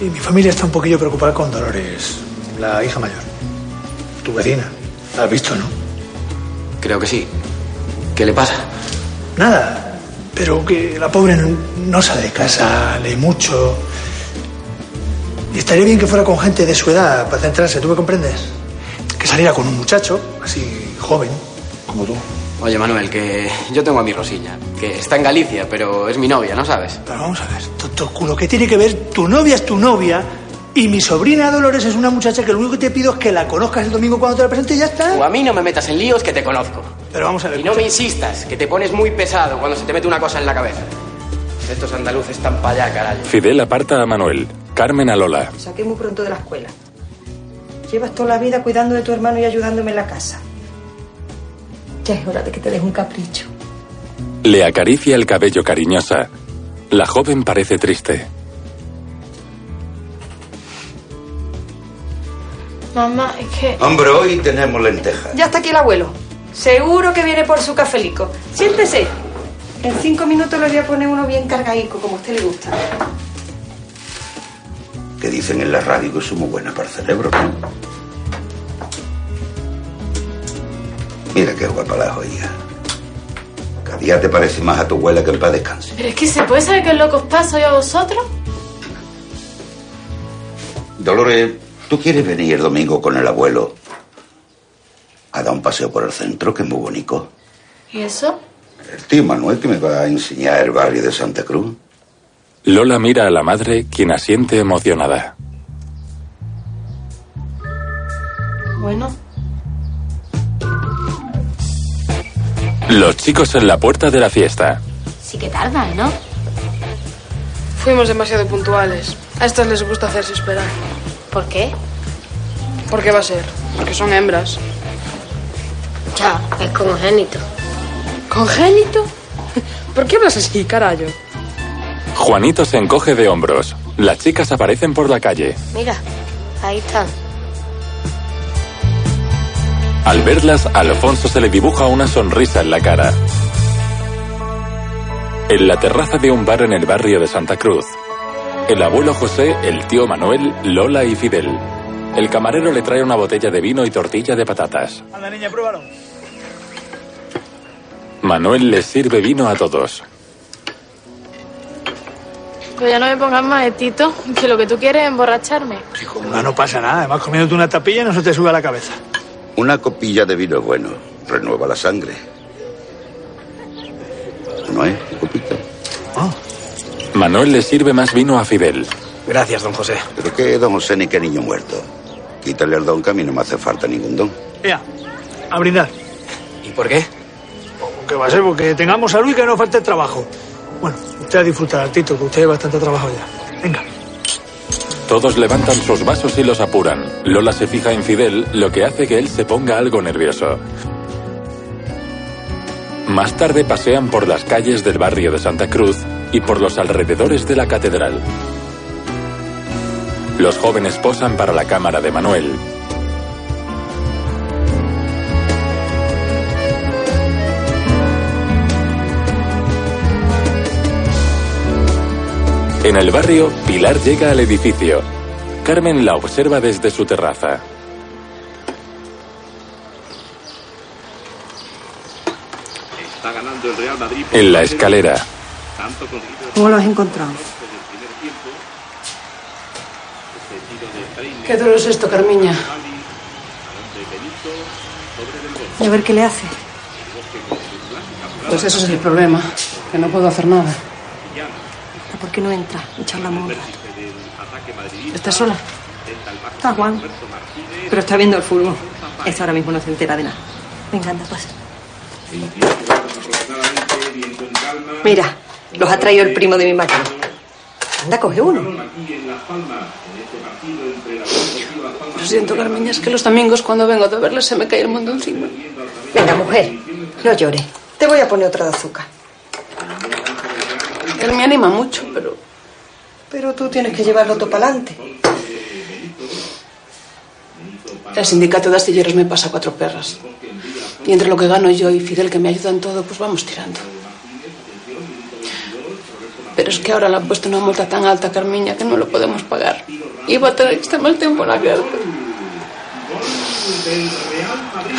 Y mi familia está un poquillo preocupada con Dolores, la hija mayor. Tu vecina. La has visto, ¿no? Creo que sí. ¿Qué le pasa? Nada. Pero que la pobre no, sale de casa, lee mucho. Y estaría bien que fuera con gente de su edad para centrarse, ¿tú me comprendes? Que saliera con un muchacho, así joven, como tú. Oye, Manuel, que yo tengo a mi Rosilla, que está en Galicia, pero es mi novia, ¿no sabes? Pero vamos a ver, tonto culo, ¿qué tiene que ver? Tu novia es tu novia y mi sobrina Dolores es una muchacha que lo único que te pido es que la conozcas el domingo cuando te la presente y ya está. O a mí no me metas en líos que te conozco. Pero vamos a ver. Y no me insistas, que te pones muy pesado cuando se te mete una cosa en la cabeza. Estos andaluces están para allá, carajo. Fidel aparta a Manuel. Carmen a Lola. Saqué muy pronto de la escuela. Llevas toda la vida cuidando de tu hermano y ayudándome en la casa. Ya es hora de que te des un capricho. Le acaricia el cabello cariñosa. La joven parece triste. Mamá, es que... Hombre, hoy tenemos lentejas. Ya está aquí el abuelo. Seguro que viene por su cafelico. Siéntese. En cinco minutos le voy a poner uno bien cargadico, como a usted le gusta. Que dicen en la radio que somos buenas para el cerebro, ¿no? Mira qué guapa la joya. Cada día te parece más a tu abuela que en paz descanse. Pero es que se puede saber qué locos pasa yo a vosotros. Dolores, ¿tú quieres venir el domingo con el abuelo a dar un paseo por el centro, que es muy bonito? ¿Y eso? El tío Manuel que me va a enseñar el barrio de Santa Cruz. Lola mira a la madre, quien asiente emocionada. Bueno, Los chicos en la puerta de la fiesta. Sí que tardan, ¿no? Fuimos demasiado puntuales. A estas les gusta hacerse esperar. ¿Por qué? ¿Por qué va a ser? Porque son hembras. Ya, es congénito. ¿Congénito? ¿Por qué hablas así, carayo? Juanito se encoge de hombros. Las chicas aparecen por la calle. Mira, ahí están. Al verlas, a Alfonso se le dibuja una sonrisa en la cara. En la terraza de un bar en el barrio de Santa Cruz. El abuelo José, el tío Manuel, Lola y Fidel. El camarero le trae una botella de vino y tortilla de patatas. Anda, niña, pruébalo. Manuel les sirve vino a todos. Pero ya no me pongas más, eh, Tito, que lo que tú quieres es emborracharme. Ah, no pasa nada. Además, comiéndote una tapilla no se te sube a la cabeza. Una copilla de vino es bueno. Renueva la sangre. ¿No es? Copita. Manuel le sirve más vino a Fidel. Gracias, don José. Pero qué don José ni qué niño muerto. Quítale al don que a mí no me hace falta ningún don. Ea, a brindar. ¿Y por qué? Que va a ser porque tengamos salud y que no falte el trabajo. Bueno, usted a disfrutar, Tito, que usted bastante trabajo ya. Venga. Todos levantan sus vasos y los apuran. Lola se fija en Fidel, lo que hace que él se ponga algo nervioso. Más tarde pasean por las calles del barrio de Santa Cruz y por los alrededores de la catedral. Los jóvenes posan para la cámara de Manuel. En el barrio, Pilar llega al edificio. Carmen la observa desde su terraza. Está ganando el Real Madrid. por En la escalera, ¿Cómo lo has encontrado? ¿Qué duro es esto, Carmiña? Y a ver qué le hace. Pues eso es el problema, que no puedo hacer nada. ¿Por qué no entra? Echar la monta. ¿Estás sola? Está Juan. Pero está viendo el fútbol. Eso ahora mismo no se entera de nada. Venga, anda, pasa. Mira, los ha traído el primo de mi marido. Anda, coge uno. Lo siento, Carmiña, es que los domingos cuando vengo de verles se me cae el mundo encima. Venga, mujer, no llores. Te voy a poner otra de azúcar. Él me anima mucho, pero Pero tú tienes que llevarlo todo para adelante. el sindicato de astilleros me pasa cuatro perras. Y entre lo que gano yo y Fidel, que me ayuda en todo, pues vamos tirando. Pero es que ahora le han puesto una multa tan alta, Carmiña, que no lo podemos pagar. Y va a tener que estar más tiempo en la cárcel.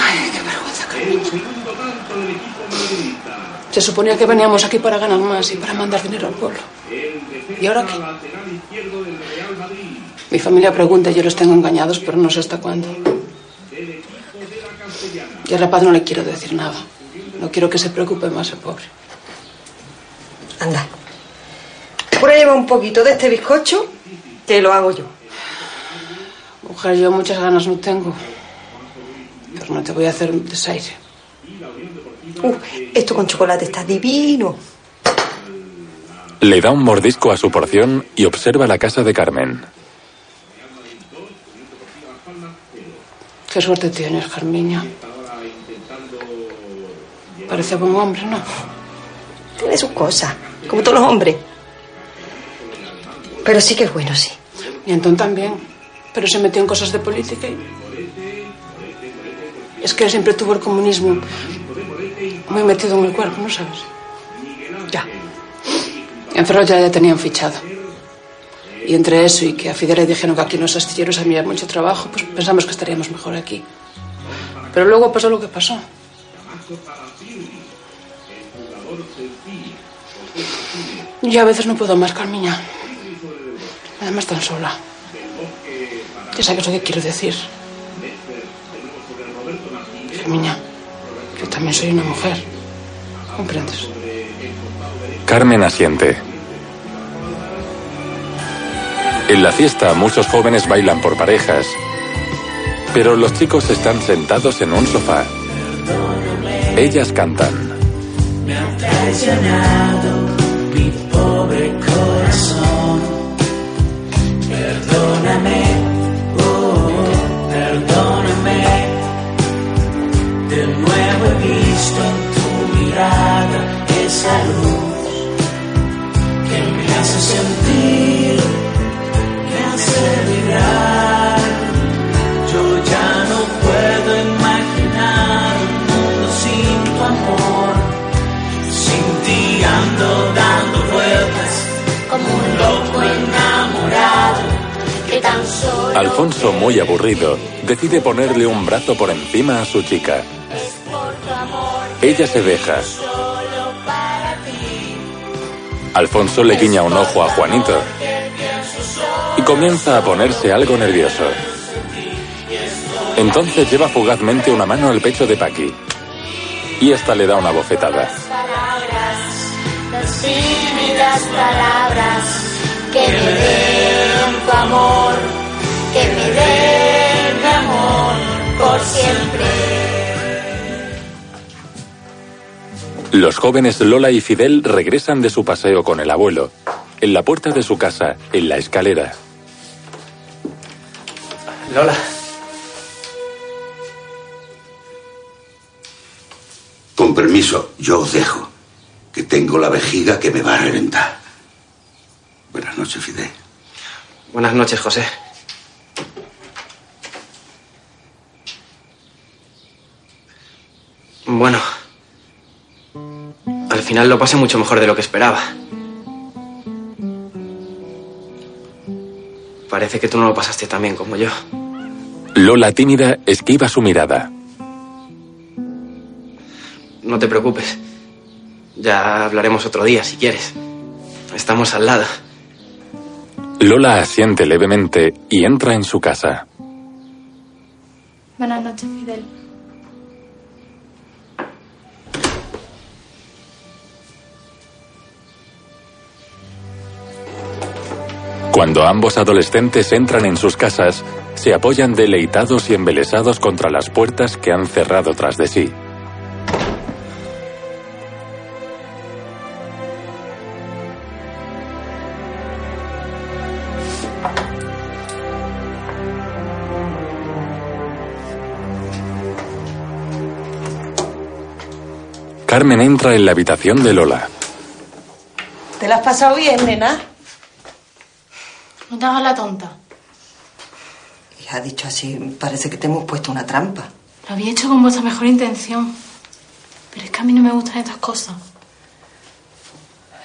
Ay, qué vergüenza, Carmiña. Se suponía que veníamos aquí para ganar más y para mandar dinero al pueblo. ¿Y ahora qué? Mi familia pregunta y yo los tengo engañados, pero no sé hasta cuándo. Y al rapaz no le quiero decir nada. No quiero que se preocupe más el pobre. Anda. Lleva un poquito de este bizcocho, que lo hago yo. Mujer, yo muchas ganas no tengo. Pero no te voy a hacer un desaire. Uh, esto con chocolate está divino. le da un mordisco a su porción y observa la casa de Carmen. Qué suerte tienes, Carmiña. Parece buen hombre, ¿no? Tiene sus cosas, como todos los hombres. Pero sí que es bueno, sí. Y Antón también. Pero se metió en cosas de política y... Es que siempre tuvo el comunismo muy metido en el cuerpo, ¿no sabes? Ya. En Ferrol ya le tenían fichado. Y entre eso y que a Fidel le dijeron que aquí los astilleros había mucho trabajo, pues pensamos que estaríamos mejor aquí. Pero luego pasó lo que pasó. Yo a veces no puedo más, Carmiña. Además tan sola. Ya sabes lo que quiero decir. Carmiña, yo también soy una mujer. ¿Comprendes? Carmen asiente. En la fiesta muchos jóvenes bailan por parejas, pero los chicos están sentados en un sofá. Ellas cantan. Me decide ponerle un brazo por encima a su chica. Ella se deja. Alfonso le guiña un ojo a Juanito y comienza a ponerse algo nervioso. Entonces lleva fugazmente una mano al pecho de Paqui y esta le da una bofetada. Palabras que amor, que me den mi amor por siempre. Los jóvenes Lola y Fidel regresan de su paseo con el abuelo, en la puerta de su casa, en la escalera. Lola. Con permiso, yo os dejo, que tengo la vejiga que me va a reventar. Buenas noches, Fidel. Buenas noches, José. Bueno. Al final lo pasé mucho mejor de lo que esperaba. Parece que tú no lo pasaste tan bien como yo. Lola, tímida, esquiva su mirada. No te preocupes. Ya hablaremos otro día, si quieres. Estamos al lado. Lola asiente levemente y entra en su casa. Buenas noches, Fidel. Cuando ambos adolescentes entran en sus casas, se apoyan deleitados y embelesados contra las puertas que han cerrado tras de sí. Carmen entra en la habitación de Lola. ¿Te la has pasado bien, nena? No te hagas la tonta. Y ha dicho así, parece que te hemos puesto una trampa. Lo había hecho con vuestra mejor intención. Pero es que a mí no me gustan estas cosas.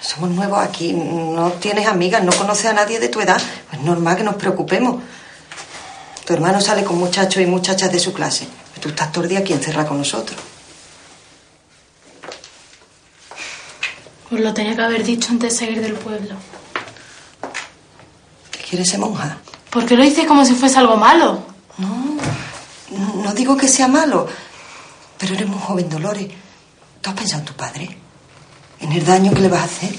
Somos nuevos aquí, no tienes amigas, no conoces a nadie de tu edad. Es normal que nos preocupemos. Tu hermano sale con muchachos y muchachas de su clase. Tú estás todo el día aquí encerrada con nosotros. Os lo tenía que haber dicho antes de salir del pueblo. ¿Qué quieres ser monja? ¿Por qué lo hice como si fuese algo malo? No, no digo que sea malo, pero eres muy joven, Dolores. ¿Tú has pensado en tu padre? ¿En el daño que le vas a hacer?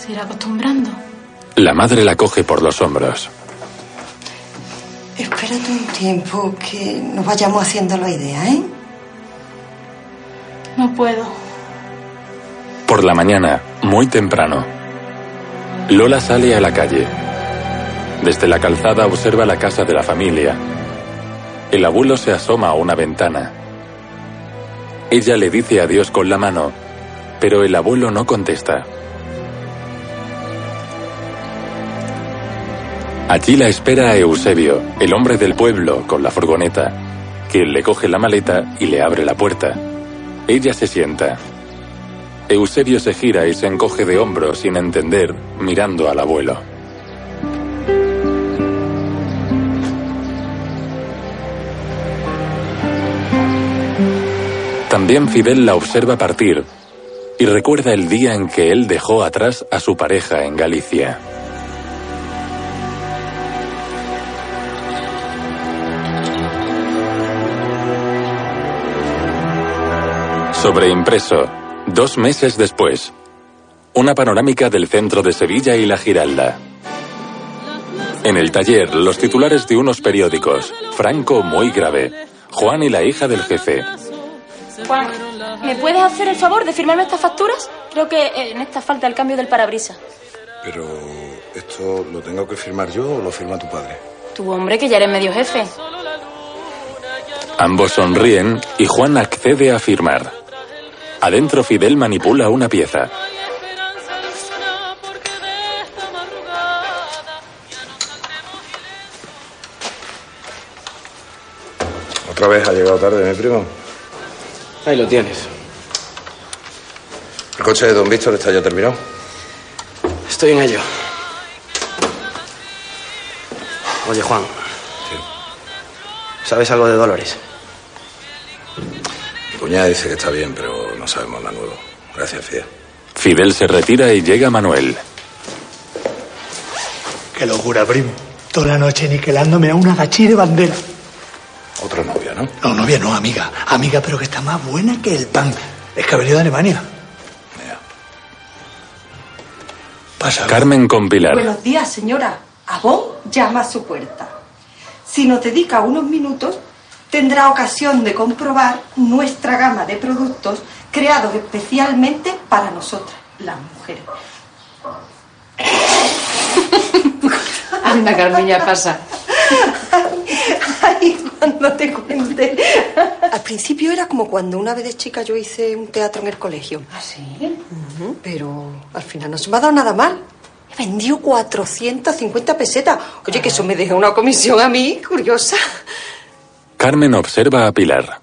Se irá acostumbrando. La madre la coge por los hombros. Espérate un tiempo que nos vayamos haciendo la idea, ¿eh? No puedo. Por la mañana, muy temprano, Lola sale a la calle. Desde la calzada observa la casa de la familia. El abuelo se asoma a una ventana. Ella le dice adiós con la mano, pero el abuelo no contesta. Allí la espera a Eusebio, el hombre del pueblo, con la furgoneta, quien le coge la maleta y le abre la puerta. Ella se sienta. Eusebio se gira y se encoge de hombros sin entender, mirando al abuelo. También Fidel la observa partir y recuerda el día en que él dejó atrás a su pareja en Galicia. Sobreimpreso, dos meses después. Una panorámica del centro de Sevilla y la Giralda. En el taller, los titulares de unos periódicos. Franco muy grave. Juan y la hija del jefe. Juan, ¿me puedes hacer el favor de firmarme estas facturas? Creo que eh, en esta falta el cambio del parabrisas. Pero, ¿esto lo tengo que firmar yo o lo firma tu padre? Tu hombre, que ya eres medio jefe. Ambos sonríen y Juan accede a firmar. Adentro Fidel manipula una pieza. Otra vez ha llegado tarde, mi primo. Ahí lo tienes. El coche de Don Víctor está ya terminado. Estoy en ello. Oye, Juan. ¿Sabes algo de Dolores? Cuñada dice que está bien, pero no sabemos nada nuevo. Gracias, Fidel. Fidel se retira y llega Manuel. Qué locura, primo. Toda la noche niquelándome a una gachí de bandera. Otra novia, ¿no? No, novia no, amiga. Amiga, pero que está más buena que el pan. Es que ha venido de Alemania. Pasa. Carmen con Pilar. Buenos días, señora. Abón llama a su puerta. Si nos dedica unos minutos, tendrá ocasión de comprobar nuestra gama de productos creados especialmente para nosotras, las mujeres. Anda, Carmen, ya pasa. Ay, cuando te cuente. Al principio era como cuando una vez de chica yo hice un teatro en el colegio. ¿Ah, sí? Pero al final no se me ha dado nada mal. He vendido 450 pesetas. Oye, que eso me deja una comisión a mí, curiosa. Carmen observa a Pilar.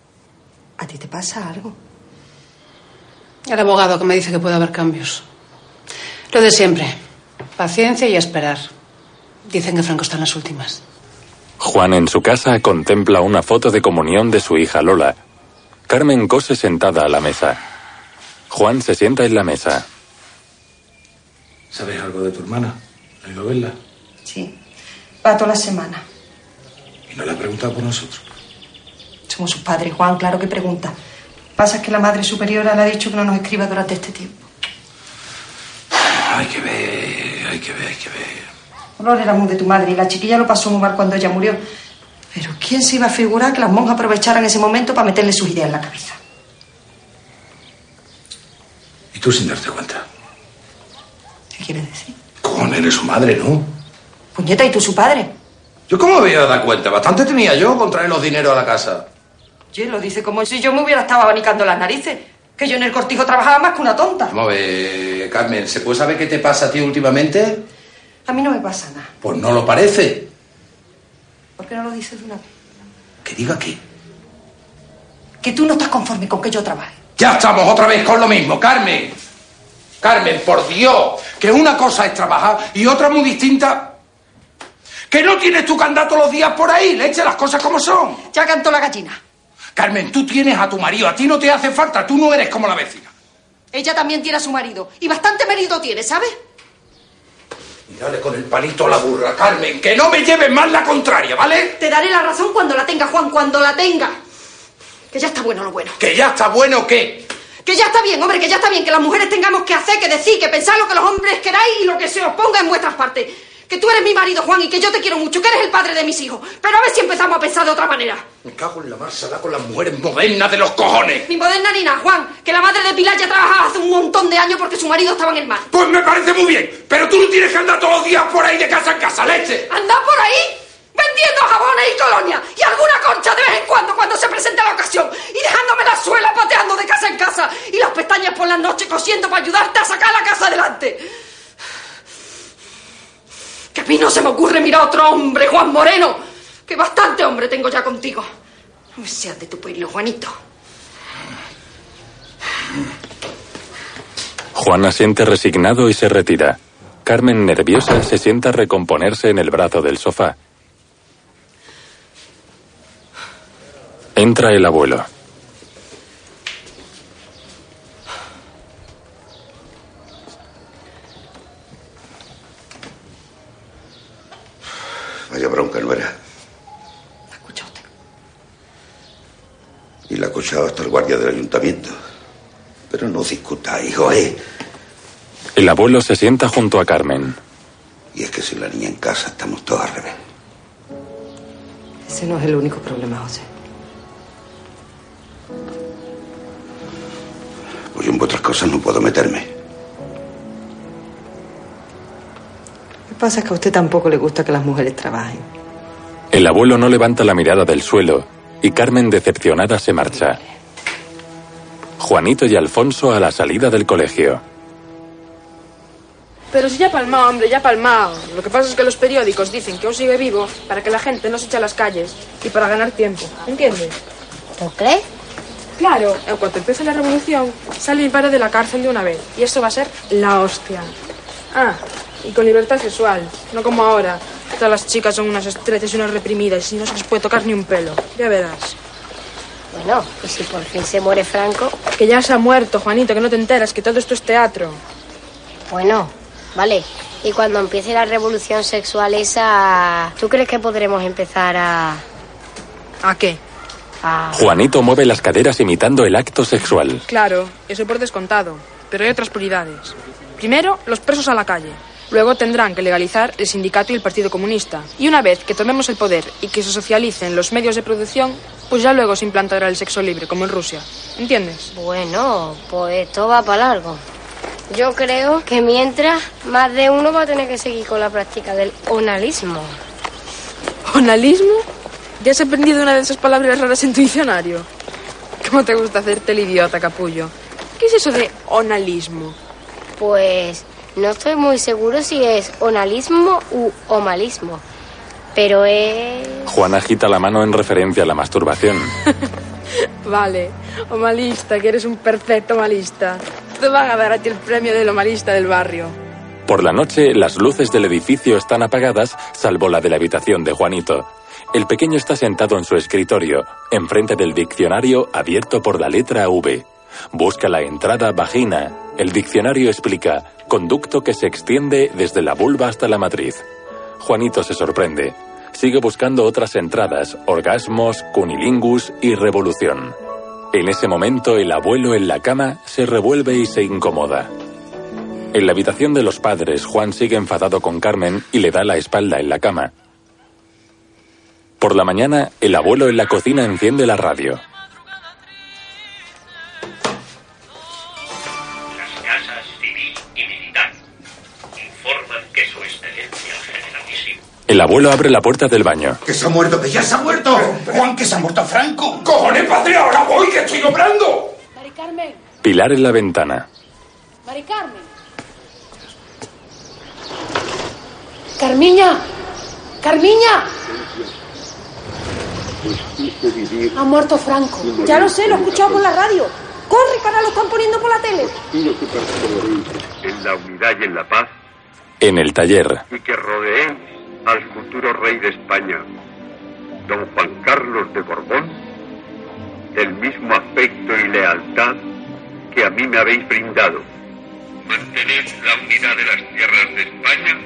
¿A ti te pasa algo? El abogado que me dice que puede haber cambios. Lo de siempre. Paciencia y esperar. Dicen que Franco está en las últimas. Juan en su casa contempla una foto de comunión de su hija Lola. Carmen cose sentada a la mesa. Juan se sienta en la mesa. ¿Sabes algo de tu hermana? ¿Has ido a verla? Sí. Va toda la semana. ¿Y no le has preguntado por nosotros? Somos sus padres, Juan, claro que pregunta. Pasa que la madre superiora le ha dicho que no nos escriba durante este tiempo. Hay que ver, hay que ver, hay que ver. Olor era muy de tu madre y la chiquilla lo pasó muy mal cuando ella murió. Pero ¿quién se iba a figurar que las monjas aprovecharan ese momento para meterle sus ideas en la cabeza? Y tú sin darte cuenta. ¿Qué quieres decir? Con eres su madre, ¿no? Puñeta, ¿y tú su padre? ¿Yo cómo me voy a dar cuenta? Bastante tenía yo con traer los dineros a la casa. Oye, lo dice como si yo me hubiera estado abanicando las narices. Que yo en el cortijo trabajaba más que una tonta. Vamos a ver, Carmen, ¿se puede saber qué te pasa a ti últimamente? A mí no me pasa nada. Pues no lo parece. ¿Por qué no lo dices de una vez? Que diga qué. Que tú no estás conforme con que yo trabaje. Ya estamos otra vez con lo mismo, Carmen. Carmen, por Dios, que una cosa es trabajar y otra muy distinta. Que no tienes tu candato los días por ahí, le eche las cosas como son. Ya cantó la gallina. Carmen, tú tienes a tu marido, a ti no te hace falta, tú no eres como la vecina. Ella también tiene a su marido. Y bastante marido tiene, ¿sabes? Y dale con el palito a la burra, Carmen, que no me lleves más la contraria, ¿vale? Te daré la razón cuando la tenga, Juan, cuando la tenga. Que ya está bueno lo bueno. Que ya está bueno, ¿qué? Que ya está bien, hombre, que ya está bien que las mujeres tengamos que hacer, que decir, que pensar lo que los hombres queráis y lo que se os ponga en vuestras partes. Que tú eres mi marido, Juan, y que yo te quiero mucho, que eres el padre de mis hijos. Pero a ver si empezamos a pensar de otra manera. Me cago en la marcha, da con las mujeres modernas de los cojones. Ni moderna ni nada, Juan, que la madre de Pilar ya trabajaba hace un montón de años porque su marido estaba en el mar. Pues me parece muy bien, pero tú no tienes que andar todos los días por ahí de casa en casa, leche. ¿Andar por ahí? Vendiendo jabones y colonia y alguna concha de vez en cuando cuando se presente la ocasión y dejándome la suela pateando de casa en casa y las pestañas por las noches cosiendo para ayudarte a sacar la casa adelante. Mí no se me ocurre mirar a otro hombre, Juan Moreno, que bastante hombre tengo ya contigo. No seas de tu pueblo, Juanito. Juan asiente resignado y se retira. Carmen, nerviosa, se sienta a recomponerse en el brazo del sofá. Entra el abuelo. Vaya bronca no era. Y la ha acusado hasta el guardia del ayuntamiento. Pero no discuta, hijo, ¿eh? El abuelo se sienta junto a Carmen. Y es que sin la niña en casa estamos todos al revés. Ese no es el único problema, José. Pues yo en otras cosas no puedo meterme. Pasa es que a usted tampoco le gusta que las mujeres trabajen. El abuelo no levanta la mirada del suelo y Carmen, decepcionada, se marcha. Juanito y Alfonso a la salida del colegio. Pero si ya ha palmado, hombre, ya ha palmado. Lo que pasa es que los periódicos dicen que aún sigue vivo para que la gente no se eche a las calles y para ganar tiempo. ¿Entiendes? ¿Tú crees? Claro, en cuanto empiece la revolución, sale mi padre de la cárcel de una vez. Y eso va a ser la hostia. Ah, y con libertad sexual, no como ahora, Todas las chicas son unas estrechas y unas reprimidas y no se les puede tocar ni un pelo. Ya verás. Bueno, y si por fin se muere Franco. Que ya se ha muerto, Juanito, que no te enteras, que todo esto es teatro. Bueno, vale. Y cuando empiece la revolución sexual esa, ¿tú crees que podremos empezar a...? ¿A qué? a... Juanito mueve las caderas imitando el acto sexual. Claro, eso por descontado. Pero hay otras prioridades. Primero, los presos a la calle. Luego tendrán que legalizar el sindicato y el Partido Comunista. Y una vez que tomemos el poder y que se socialicen los medios de producción, pues ya luego se implantará el sexo libre, como en Rusia. ¿Entiendes? Bueno, pues esto va para largo. Yo creo que mientras, más de uno va a tener que seguir con la práctica del onalismo. ¿Onalismo? ¿Ya has aprendido una de esas palabras raras en tu diccionario? ¿Cómo te gusta hacerte el idiota, capullo? ¿Qué es eso de onalismo? Pues no estoy muy seguro si es onalismo u omalismo. Pero es... Juan agita la mano en referencia a la masturbación. Vale, omalista, que eres un perfecto malista. Te van a dar a ti el premio del omalista del barrio. Por la noche, las luces del edificio están apagadas, salvo la de la habitación de Juanito. El pequeño está sentado en su escritorio, enfrente del diccionario abierto por la letra V. Busca la entrada vagina. El diccionario explica conducto que se extiende desde la vulva hasta la matriz. Juanito se sorprende. Sigue buscando otras entradas, orgasmos, cunilingus y revolución. En ese momento el abuelo en la cama se revuelve y se incomoda. En la habitación de los padres, Juan sigue enfadado con Carmen y le da la espalda en la cama. Por la mañana, el abuelo en la cocina enciende la radio. El abuelo abre la puerta del baño. ¡Que se ha muerto, que ya se ha muerto! ¡Juan, que se ha muerto Franco! ¡Cojones, padre! ¡Ahora voy, que estoy nombrando! Mari Carmen, Pilar en la ventana. Mari Carmen. Carmiña, Carmiña. Ha muerto Franco. Ya lo sé, lo he escuchado por la radio. ¡Corre, ahora lo están poniendo por la tele! en la unidad y en la paz En el taller. y que rodeen al futuro rey de España, don Juan Carlos de Borbón, el mismo afecto y lealtad que a mí me habéis brindado. Mantened la unidad de las tierras de España,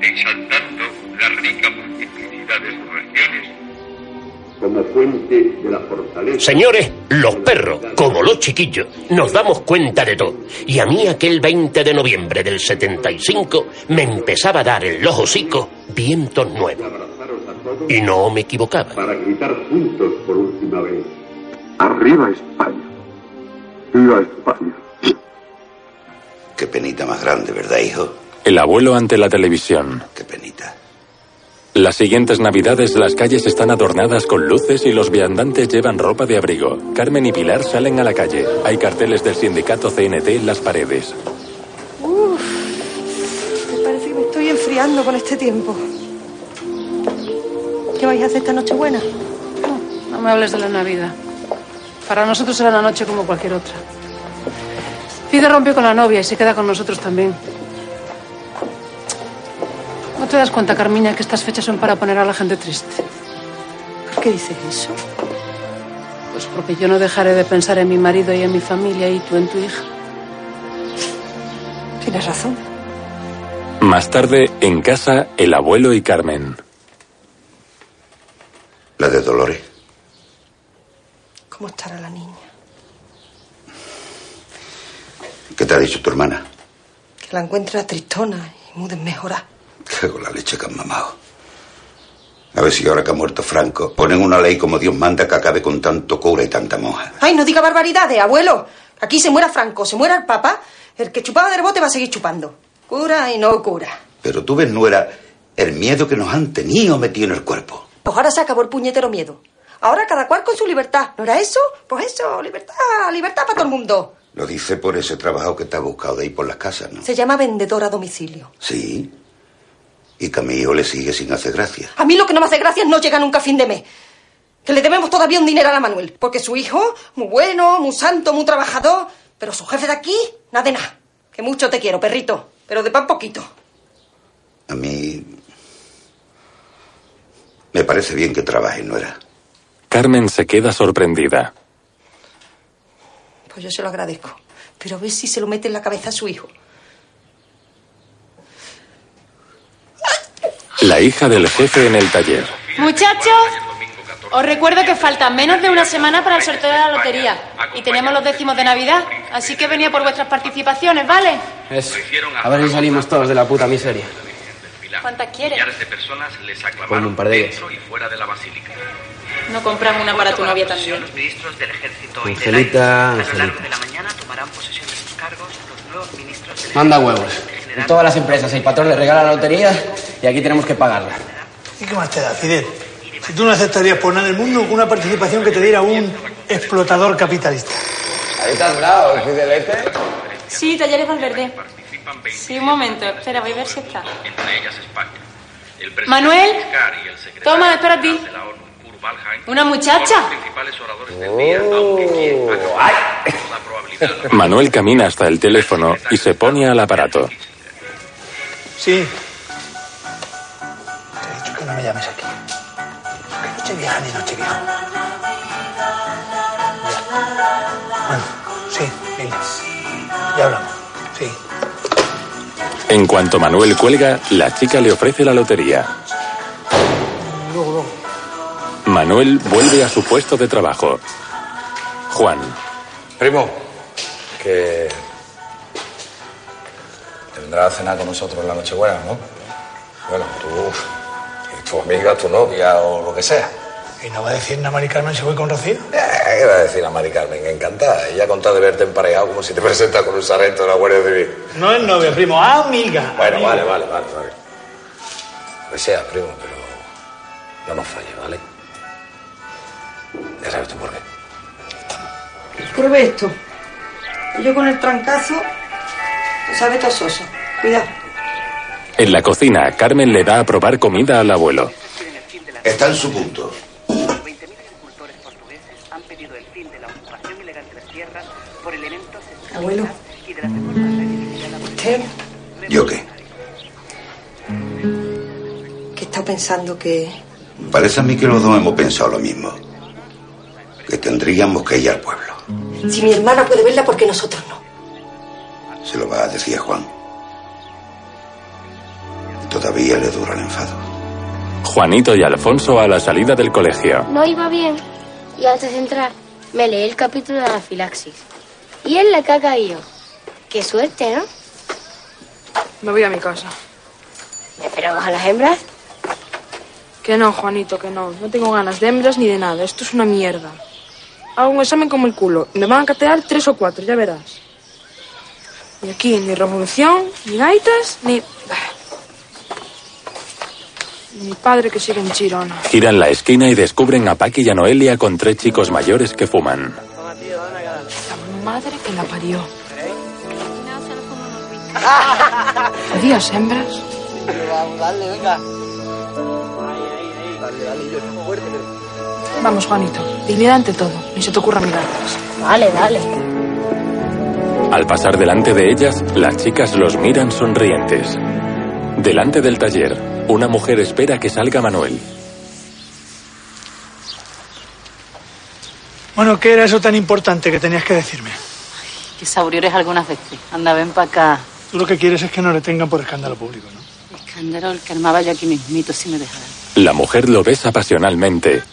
exaltando la rica multiplicidad de sus regiones como fuente de la fortaleza. Señores, los perros, como los chiquillos, nos damos cuenta de todo. Y a mí aquel 20 de noviembre del 75 me empezaba a dar en los hocicos vientos nuevos. Y no me equivocaba. Para gritar juntos por última vez. Arriba España. Viva España. Qué penita más grande, ¿verdad, hijo? El abuelo ante la televisión. Qué penita. Las siguientes navidades las calles están adornadas con luces y los viandantes llevan ropa de abrigo. Carmen y Pilar salen a la calle. Hay carteles del sindicato CNT en las paredes. Uf, me parece que me estoy enfriando con este tiempo. ¿Qué vais a hacer esta noche buena? No me hables de la Navidad. Para nosotros será una noche como cualquier otra. Fide rompió con la novia y se queda con nosotros también. ¿No te das cuenta, Carmiña, que estas fechas son para poner a la gente triste? ¿Por qué dices eso? Pues porque yo no dejaré de pensar en mi marido y en mi familia y tú en tu hija. Tienes razón. Más tarde, en casa, el abuelo y Carmen. La de Dolores. ¿Cómo estará la niña? ¿Qué te ha dicho tu hermana? Que la encuentra tristona y muy desmejorada. Cago la leche que han mamado. A ver si ahora que ha muerto Franco, ponen una ley como Dios manda que acabe con tanto cura y tanta monja. ¡Ay, no diga barbaridades, abuelo! Aquí se muera Franco, se muera el Papa, el que chupaba del bote va a seguir chupando. Cura y no cura. Pero tú ves, nuera, el miedo que nos han tenido metido en el cuerpo. Pues ahora se acabó el puñetero miedo. Ahora cada cual con su libertad. ¿No era eso? Pues eso, libertad, libertad para todo el mundo. Lo dice por ese trabajo que te ha buscado de ahí por las casas, ¿no? Se llama vendedor a domicilio. Sí. Y que a mi hijo le sigue sin hacer gracia. A mí lo que no me hace gracia es no llega nunca a fin de mes. Que le debemos todavía un dinero a Manuel. Porque su hijo, muy bueno, muy santo, muy trabajador. Pero su jefe de aquí, nada de nada. Que mucho te quiero, perrito. Pero de pan poquito. A mí Me parece bien que trabaje, Nuera. Carmen se queda sorprendida. Pues yo se lo agradezco. Pero a ver si se lo mete en la cabeza a su hijo. La hija del jefe en el taller. Muchachos, os recuerdo que falta menos de una semana para el sorteo de la lotería. Y tenemos los décimos de Navidad. Así que venía por vuestras participaciones, ¿vale? Eso. A ver si salimos todos de la puta miseria. ¿Cuántas quieres? Ponme un par de ellas. No compramos una para tu novia también. Angelita, Angelita. Manda huevos. En todas las empresas el patrón le regala la lotería y aquí tenemos que pagarla. ¿Y qué más te da, Fidel? Si tú no aceptarías por nada en el mundo una participación que te diera un explotador capitalista. Ahí está al lado, Fidelete. Sí, talleres Valverde. Sí, un momento. Espera, voy a ver si está. Manuel, Giscard y el secretario toma, espera a ti. ¿Una muchacha? probabilidad Manuel camina hasta el teléfono y se pone al aparato. Sí. Te he dicho que no me llames aquí. Que noche vieja ni noche vieja. Ya. Bueno, sí, venga. Ya hablamos. Sí. En cuanto Manuel cuelga, la chica le ofrece la lotería. Luego, luego. Manuel vuelve a su puesto de trabajo. Juan, Primo, que te vendrás a cenar con nosotros en la Nochebuena, ¿no? Bueno, tú, y tu amiga, tu novia o lo que sea. ¿Y no va a decir nada Mari Carmen si voy con Rocío? Eh, ¿Qué va a decir a Mari Carmen? Encantada. Ella contado de verte emparejado como si te presentas con un sargento de la Guardia Civil. No es novia, primo, amiga. Bueno, amiga. vale, vale, vale, vale. Lo que sea, primo, pero no nos falle, ¿vale? Ya sabes tú por qué. Pruebe esto. Y yo con el trancazo, lo sabe tososo. Cuidado. en la cocina, Carmen le da a probar comida al abuelo. Está en su punto. Abuelo. ¿Usted ¿Yo qué? qué está pensando que... Parece a mí que los dos hemos pensado lo mismo. Que tendríamos que ir al pueblo. Si mi hermana puede verla, ¿por qué nosotros no? Se lo va a decir a Juan. Todavía le dura el enfado. Juanito y Alfonso a la salida del colegio. No iba bien. Y antes de entrar, me leí el capítulo de anafilaxis. Y en la que ha caído. Qué suerte, ¿no? Me voy a mi casa. ¿Esperamos a las hembras? Que no, Juanito, que no. No tengo ganas de hembras ni de nada. Esto es una mierda. Hago un examen como el culo. y Me van a catear tres o cuatro, ya verás. Y aquí ni revolución, ni gaitas, ni... Mi padre que sigue en Chirona. Giran la esquina y descubren a Paqui y a Noelia con tres chicos mayores que fuman. La madre que la parió. Adiós, hembras. Vamos, dale, venga. Vamos, Juanito. Dignidad ante todo. Ni se te ocurra mirarlas. Vale, dale. Al pasar delante de ellas, las chicas los miran sonrientes. Delante del taller, una mujer espera que salga Manuel. Bueno, ¿qué era eso tan importante que tenías que decirme? Que sabriores algunas veces. Anda, ven para acá. Tú lo que quieres es que no le tengan por escándalo público, ¿no? Escándalo, el que armaba yo aquí mismito, si me dejaran. La mujer lo besa pasionalmente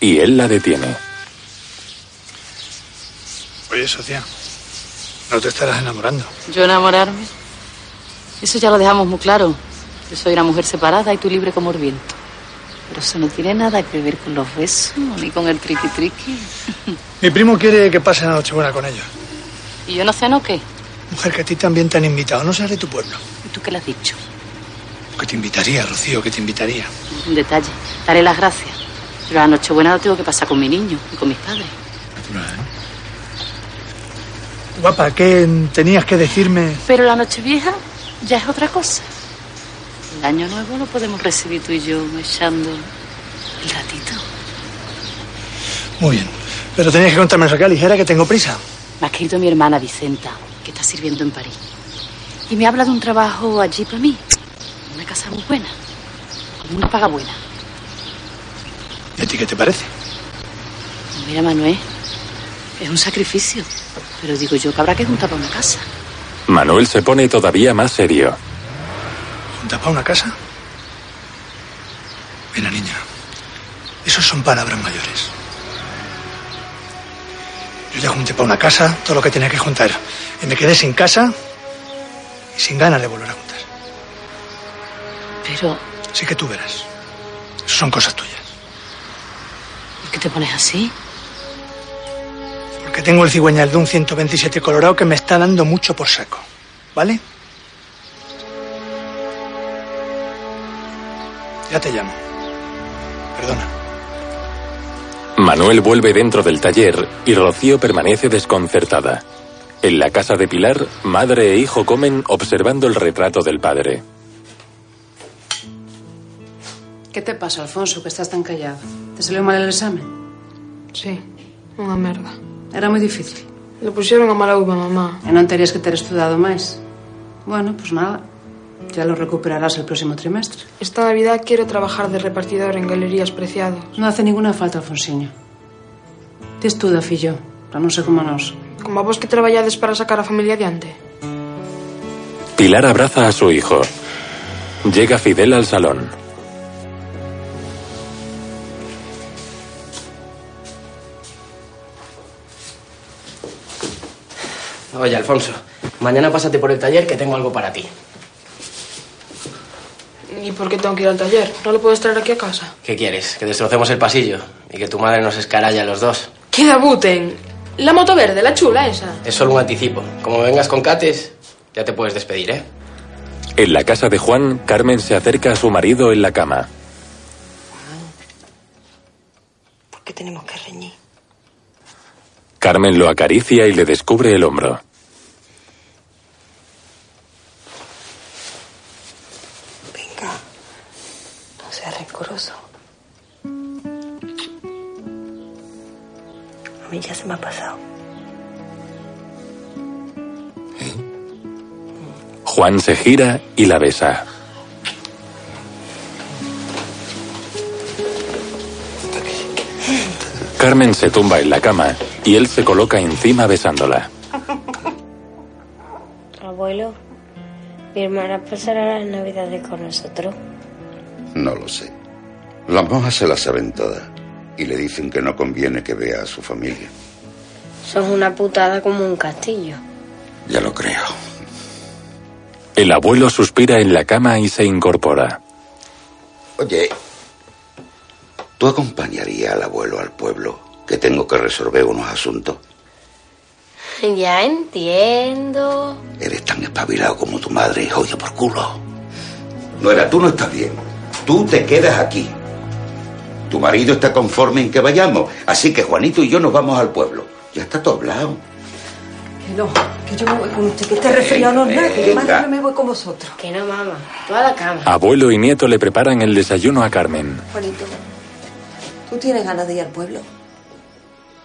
y él la detiene. Oye, socia, no te estarás enamorando. ¿Yo enamorarme? Eso ya lo dejamos muy claro. Yo soy una mujer separada y tú libre como el viento. Pero eso no tiene nada que ver con los besos ni con el triqui triqui. Mi primo quiere que pase la Nochebuena con ellos. ¿Y yo no sé no qué? Mujer, que a ti también te han invitado. No seas de tu pueblo. ¿Y tú qué le has dicho? Que te invitaría, Rocío, que te invitaría. Un detalle. Daré las gracias. Pero la Nochebuena lo tengo que pasar con mi niño y con mis padres. Guapa, ¿qué tenías que decirme? Pero la Nochevieja ya es otra cosa. El año nuevo lo podemos recibir tú y yo echando el ratito. Muy bien. Pero tenías que contarme eso acá ligera, que tengo prisa. Me ha escrito mi hermana Vicenta, que está sirviendo en París. Y me habla de un trabajo allí para mí. Una casa muy buena. Con una paga buena. ¿Y a ti qué te parece? Mira, Manuel, es un sacrificio. Pero digo yo que habrá que juntar para una casa. Manuel se pone todavía más serio. ¿Junta para una casa? Mira, niña, esos son palabras mayores. Yo ya junté para una casa todo lo que tenía que juntar. Y me quedé sin casa y sin ganas de volver a juntar. Pero, Sí que tú verás. Son cosas tuyas. ¿por qué te pones así? Porque tengo el cigüeñal de un 127 colorado que me está dando mucho por saco. ¿Vale? Ya te llamo. Perdona. Manuel vuelve dentro del taller y Rocío permanece desconcertada. En la casa de Pilar, madre e hijo comen observando el retrato del padre. ¿Qué te pasa, Alfonso, que estás tan callado? ¿Te salió mal el examen? Sí, unha merda. Era moi difícil. Le puxeron a mala uva, mamá. E non terías que ter estudado máis. Bueno, pois pues nada. Ya lo recuperarás el próximo trimestre. Esta Navidad quiero trabajar de repartidor en galerías preciados. No hace ninguna falta, Alfonsiño. Te estuda, fillo, para non ser como nós. Como a vos que traballades para sacar a familia adiante. Pilar abraza a su hijo. Llega Fidel al salón. Oye, Alfonso, mañana pásate por el taller que tengo algo para ti. ¿Y por qué tengo que ir al taller? ¿No lo puedes traer aquí a casa? ¿Qué quieres? ¿Que destrocemos el pasillo? ¿Y que tu madre nos escaralle a los dos? ¡Que debuten! La moto verde, la chula esa. Es solo un anticipo. Como vengas con Cates, ya te puedes despedir, ¿eh? En la casa de Juan, Carmen se acerca a su marido en la cama. ¿Por qué tenemos que reñir? Carmen lo acaricia y le descubre el hombro. Venga, no seas rencoroso. A mí ya se me ha pasado. Juan se gira y la besa. Carmen se tumba en la cama y él se coloca encima besándola. Abuelo, mi hermana pasará las navidades con nosotros. No lo sé. Las monjas se las saben todas y le dicen que no conviene que vea a su familia. Sos una putada como un castillo. Ya lo creo. El abuelo suspira en la cama y se incorpora. Oye, ¿tú acompañarías al abuelo al pueblo? Que tengo que resolver unos asuntos. Ya entiendo. Eres tan espabilado como tu madre y jodido por culo. No era, tú no estás bien. Tú te quedas aquí. Tu marido está conforme en que vayamos, así que Juanito y yo nos vamos al pueblo. Ya está todo hablado. Que no, que yo me voy con usted, que este resfriado no es nada, que yo mañana me voy con vosotros. Que no, mamá. Tú a la cama. Abuelo y nieto le preparan el desayuno a Carmen. Juanito, ¿tú tienes ganas de ir al pueblo?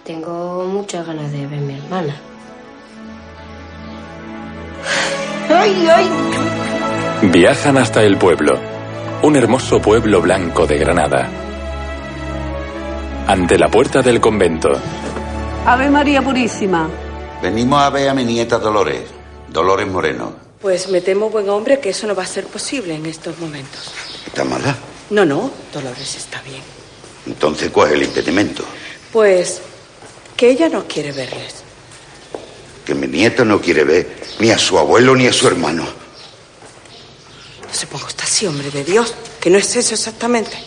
Tengo muchas ganas de ver a mi hermana. ¡Ay, ay! Viajan hasta el pueblo, un hermoso pueblo blanco de Granada. Ante la puerta del convento, Ave María Purísima. Venimos a ver a mi nieta Dolores, Dolores Moreno. Pues me temo, buen hombre, que eso no va a ser posible en estos momentos. ¿Está mala? No, no, Dolores está bien. Entonces, ¿cuál es el impedimento? Pues que ella no quiere verles. Que mi nieta no quiere ver ni a su abuelo ni a su hermano. No se ponga usted así, hombre de Dios, que no es eso exactamente.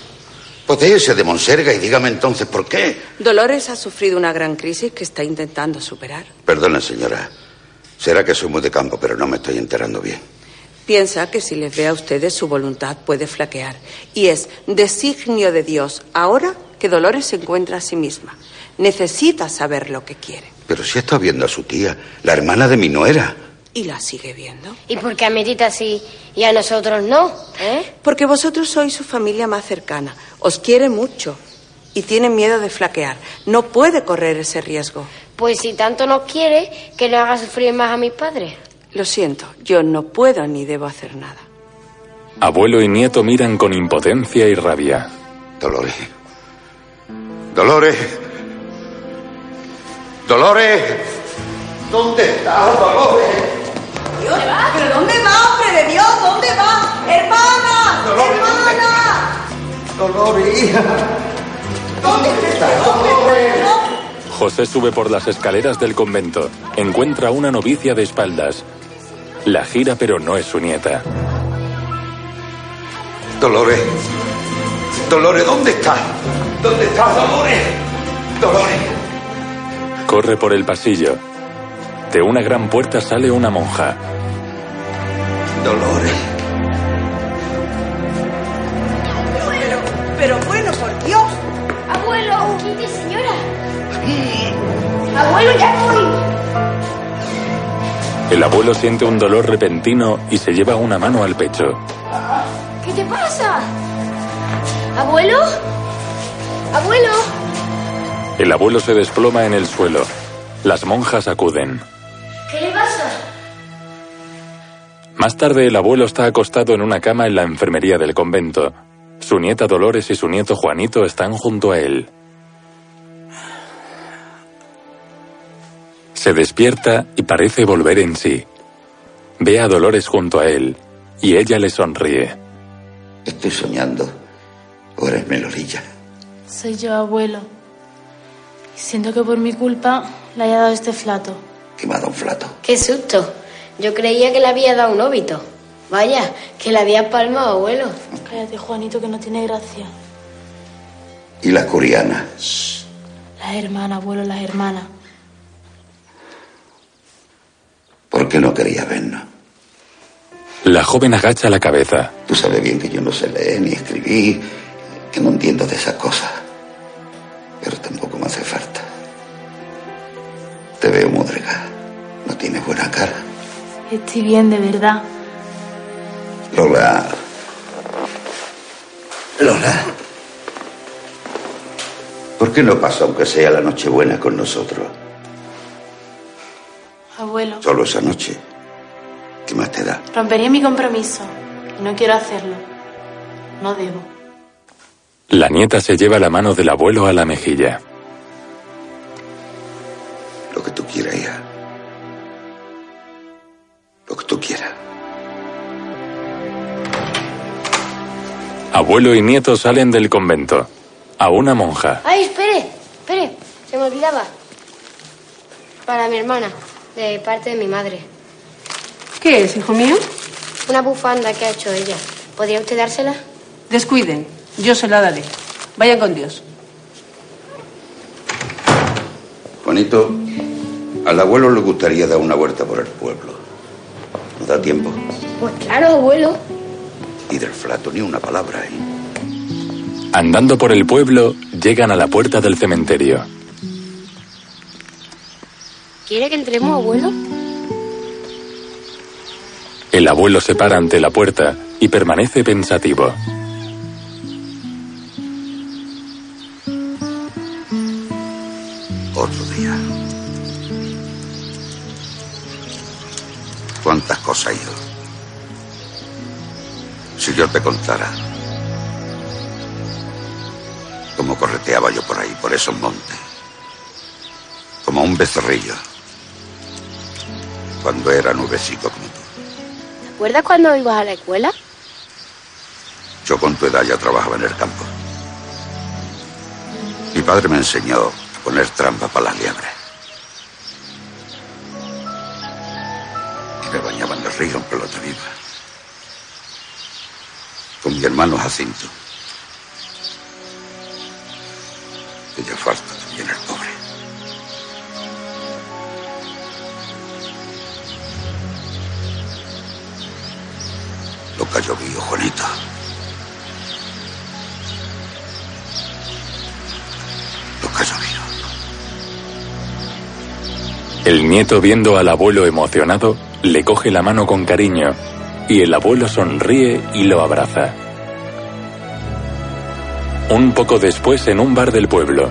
Pues déjese de Monserga y dígame entonces por qué. Dolores ha sufrido una gran crisis que está intentando superar. Perdone, señora. Será que soy muy de campo, pero no me estoy enterando bien. Piensa que si les ve a ustedes su voluntad puede flaquear. Y es designio de Dios ahora que Dolores se encuentra a sí misma. Necesita saber lo que quiere. Pero si está viendo a su tía, la hermana de mi nuera. Y la sigue viendo. ¿Y por qué a mi tita sí y a nosotros no? ¿Eh? Porque vosotros sois su familia más cercana. Os quiere mucho. Y tiene miedo de flaquear. No puede correr ese riesgo. Pues si tanto nos quiere, que no haga sufrir más a mis padres. Lo siento, yo no puedo ni debo hacer nada. abuelo y nieto miran con impotencia y rabia. Dolores, Dolores. Dolores. ¿Dónde estás, Dolores? Dios, ¿pero dónde va, hombre de Dios? ¿Dónde va? ¡Hermana! ¡Hermana! Dolores, hija. ¿Dónde estás? ¿Dónde estás? José sube por las escaleras del convento. Encuentra a una novicia de espaldas. La gira, pero no es su nieta. Dolores. Dolores, ¿dónde estás? ¿Dónde estás, Dolores? Dolores. Corre por el pasillo. De una gran puerta sale una monja. Dolores. Pero, pero bueno, por Dios. Abuelo, quite, señora. Abuelo, ya voy. El abuelo siente un dolor repentino y se lleva una mano al pecho. ¿Qué te pasa? ¿Abuelo? ¿Abuelo? El abuelo se desploma en el suelo. Las monjas acuden. ¿Qué le pasa? Más tarde el abuelo está acostado en una cama en la enfermería del convento. Su nieta Dolores y su nieto Juanito están junto a él. Se despierta y parece volver en sí. Ve a Dolores junto a él y ella le sonríe. Estoy soñando. ¿O eres Melorilla? Soy yo, abuelo. Y siento que por mi culpa le haya dado este flato. ¿Qué me ha dado un flato? Qué susto. Yo creía que le había dado un óbito. Vaya, que la había palmado, abuelo. Cállate, Juanito, que no tiene gracia. ¿Y la curiana? Las hermanas, abuelo, las hermanas. ¿Por qué no quería vernos? La joven agacha la cabeza. Tú sabes bien que yo no sé leer ni escribir, que no entiendo de esas cosas. Pero tampoco me hace falta. Te veo mudrega. No tienes buena cara. Estoy bien, de verdad. Lola. Lola. ¿Por qué no pasa aunque sea la Nochebuena con nosotros? Abuelo, Solo esa noche. ¿Qué más te da? rompería mi compromiso. Y no quiero hacerlo. No debo. La nieta se lleva la mano del abuelo a la mejilla. Lo que tú quieras, hija. Lo que tú quieras. Abuelo y nieto salen del convento. A una monja. Ay, espere, espere. Se me olvidaba. Para mi hermana, de parte de mi madre. ¿Qué es, hijo mío? Una bufanda que ha hecho ella. ¿Podría usted dársela? Descuiden, yo se la daré. Vayan con Dios. Juanito, al abuelo le gustaría dar una vuelta por el pueblo. ¿No da tiempo? Pues claro, abuelo. Y del flato ni una palabra, ¿eh? Andando por el pueblo, llegan a la puerta del cementerio. ¿Quiere que entremos, abuelo? El abuelo se para ante la puerta y permanece pensativo. Otro día. ¿Cuántas cosas ido? Si yo te contara cómo correteaba yo por ahí, por esos montes, como un becerrillo, cuando era nubecito como tú. ¿Te acuerdas cuando ibas a la escuela? Yo con tu edad ya trabajaba en el campo. Mi padre me enseñó a poner trampa para las liebres. Y me bañaba en el río en pelota viva. Con mi hermano Jacinto. Que ya falta también el pobre. Lo que ha llovido, Juanito. Lo que ha llovido. El nieto, viendo al abuelo emocionado, le coge la mano con cariño y el abuelo sonríe y lo abraza. Un poco después, en un bar del pueblo,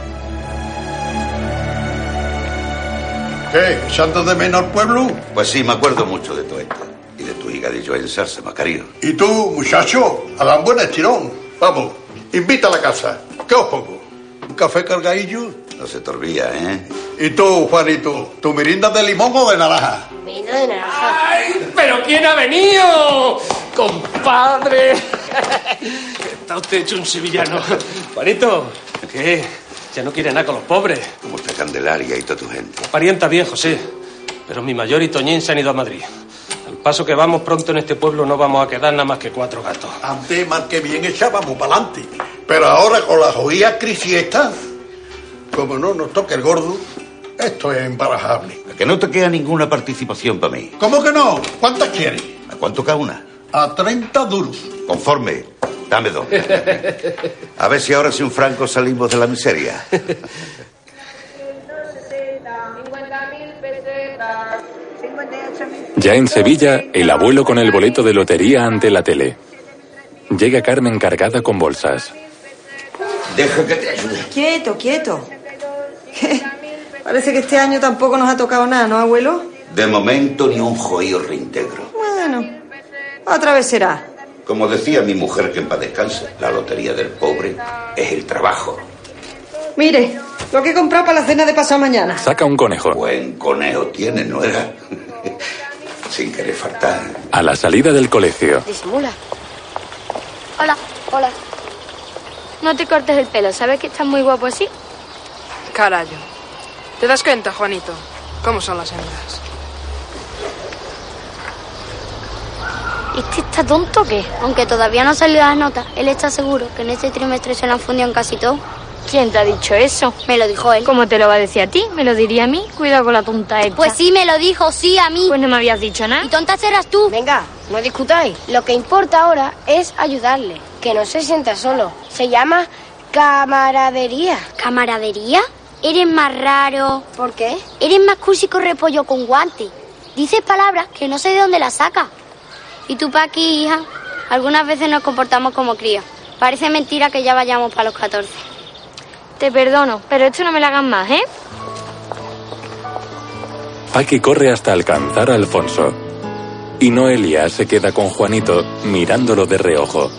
¿Qué? ¿Echando de menos al pueblo? Pues sí, me acuerdo mucho de tu esto. Y de tu higadillo en salsa, Macario. ¿Y tú, muchacho? A la buena estirón. Vamos, invita a la casa. ¿Qué os pongo? ¿Un café cargadillo? No se te olvida, ¿eh? ¿Y tú, Juanito? ¿Tu merienda de limón o de naranja? Vino de naranja. ¿Pero quién ha venido? ¡Compadre! Está usted hecho un sevillano. Juanito, ¿qué? Ya no quiere nada con los pobres. Como está Candelaria y toda tu gente. Parienta bien, José. Pero mi mayor y Toñín se han ido a Madrid. Paso que vamos pronto en este pueblo no vamos a quedar nada más que cuatro gatos. Antes más que bien echábamos para adelante. Pero ahora con la jodida crisis esta, como no nos toque el gordo, esto es imparajable. A que no te queda ninguna participación para mí. ¿Cómo que no? ¿Cuántas quieres? ¿A cuánto cada una? A 30 duros. Conforme. Dame dos. A ver si ahora sin Franco salimos de la miseria. Ya en Sevilla, el abuelo con el boleto de lotería ante la tele. Llega Carmen cargada con bolsas. Deja que te ayude. Quieto, quieto. ¿Qué? Parece que este año tampoco nos ha tocado nada, ¿no, abuelo? De momento ni un joío reintegro. Bueno, otra vez será. Como decía mi mujer que en paz descanse, la lotería del pobre es el trabajo. Mire, lo que he comprado para la cena de pasado mañana. Saca un conejo. Buen conejo tiene, ¿no era? Sin querer faltar. A la salida del colegio, Disimula. Hola, hola. No te cortes el pelo, ¿sabes que estás muy guapo así? Carallo. ¿Te das cuenta, Juanito? ¿Cómo son las hembras? ¿Este está tonto o qué? Aunque todavía no han salido las notas, él está seguro que en este trimestre se lo han fundido en casi todo. ¿Quién te ha dicho eso? Me lo dijo él. ¿Cómo te lo va a decir a ti? ¿Me lo diría a mí? Cuidado con la tonta esta. Pues sí, me lo dijo, sí, a mí. Pues no me habías dicho nada. Y tonta serás tú. Venga, no discutáis. Lo que importa ahora es ayudarle, que no se sienta solo. Se llama camaradería. ¿Camaradería? Eres más raro. ¿Por qué? Eres más cursi con repollo con guante. Dices palabras que no sé de dónde las saca. Y tú, Paqui, hija, algunas veces nos comportamos como críos. Parece mentira que ya vayamos para los 14. Te perdono, pero esto no me lo hagas más, ¿eh? Paqui corre hasta alcanzar a Alfonso. Y Noelia se queda con Juanito mirándolo de reojo.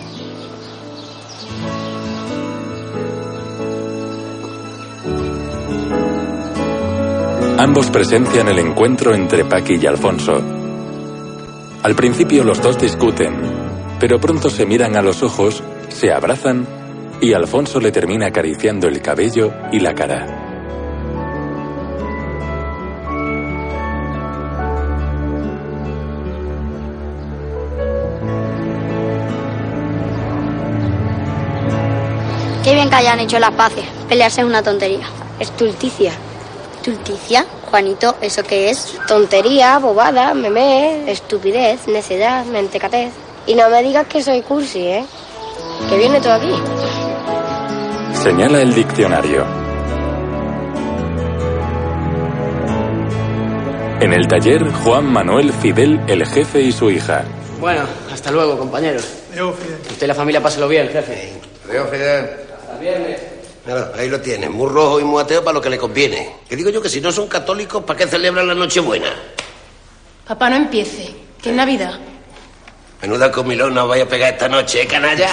Ambos presencian el encuentro entre Paqui y Alfonso. Al principio los dos discuten, pero pronto se miran a los ojos, se abrazan y Alfonso le termina acariciando el cabello y la cara. Qué bien que hayan hecho las paces. Pelearse es una tontería. Estulticia. ¿Estulticia? Juanito, ¿eso qué es? Tontería, bobada, meme, estupidez, necedad, mentecatez. Y no me digas que soy cursi, ¿eh? Que viene todo aquí. Señala el diccionario. En el taller, Juan Manuel Fidel, el jefe y su hija. Bueno, hasta luego, compañeros. Adiós, Fidel. Usted y la familia páselo bien, jefe. Adiós, Fidel. Hasta viernes. Ahí lo tienes, muy rojo y muy ateo para lo que le conviene. Que digo yo que si no son católicos, ¿para qué celebran la Nochebuena? Papá, no empiece, que es Navidad. Menuda comilón nos vaya a pegar esta noche, ¿eh, canalla?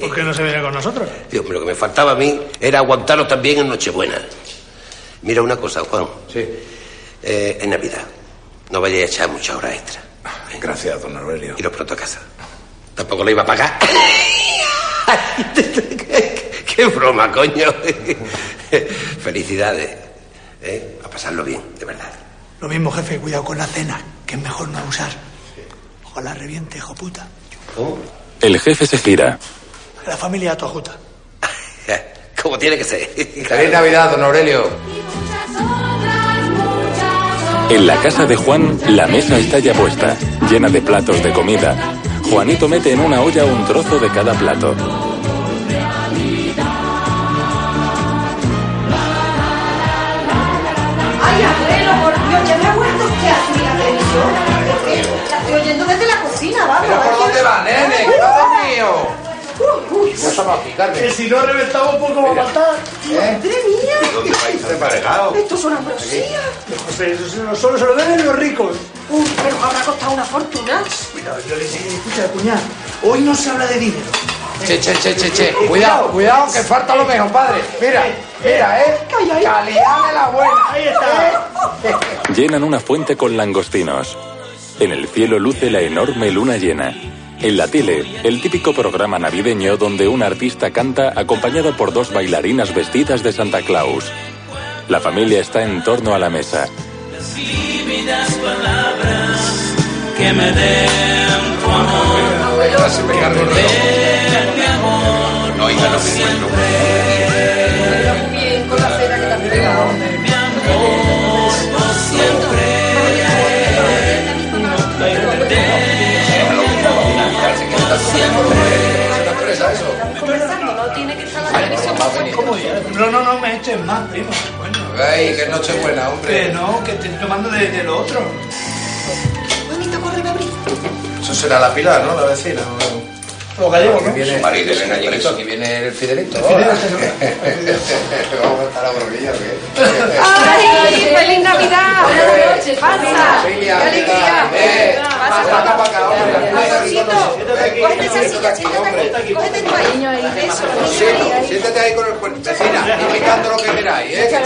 ¿Por qué no se viene con nosotros? Dios, pero lo que me faltaba a mí era aguantarlo también en Nochebuena. Mira una cosa, Juan. Sí. Eh, en Navidad, no vayas a echar muchas horas extra. Gracias, don Aurelio. Y lo pronto a casa. Tampoco lo iba a pagar. ¡Qué broma, coño! Felicidades. ¿eh? A pasarlo bien, de verdad. Lo mismo, jefe, cuidado con la cena, que es mejor no usar. Ojalá reviente, hijo puta. ¿Cómo? El jefe se gira. La familia tojuta. Como tiene que ser. Feliz Navidad, don Aurelio. En la casa de Juan, la mesa está ya puesta, llena de platos de comida. Juanito mete en una olla un trozo de cada plato. Ay, abuelo, por Dios, ya me ha vuelto usted así la televisión. La estoy oyendo desde la cocina, vamos. ¿Pero por dónde va, nene? ¿Qué mío? Aquí, Carmen. Que si no reventamos un poco va a matar. madre mía. ¿Dónde vais? Esto es una ambrosía. José, eso solo- se lo deben los ricos. Uy, pero habrá costado una fortuna. Cuidado, yo le dije, escucha, cuñado, hoy no se habla de dinero. Che, che, che, che, che. Cuidado, cuidado, que falta lo mejor, padre. Mira, mira, ¿eh? Calidad de la buena. Ahí está. Llenan una fuente con langostinos. En el cielo luce la enorme luna llena. En la tele, el típico programa navideño donde un artista canta acompañado por dos bailarinas vestidas de Santa Claus. La familia está en torno a la mesa. palabras que me den amor. No, no, no me eches más, primo. Bueno. Ay, qué noche buena, hombre. Que no, que estoy tomando de, de lo otro. Bonito, corre, abrir. Eso será la Pilar, ¿no? La vecina. Los gallegos, ¿no? Viene, marido, viene Fidelito, aquí viene el Fidelito. El Fidelito, Vamos a estar a borrilla, ¿o qué? ¡Ay, feliz Navidad! Buenas noches, pasa. ¡Qué alegría! Siéntate Siéntate, ahí con el cuerpo. Vecina, lo que queráis, ¿eh? Que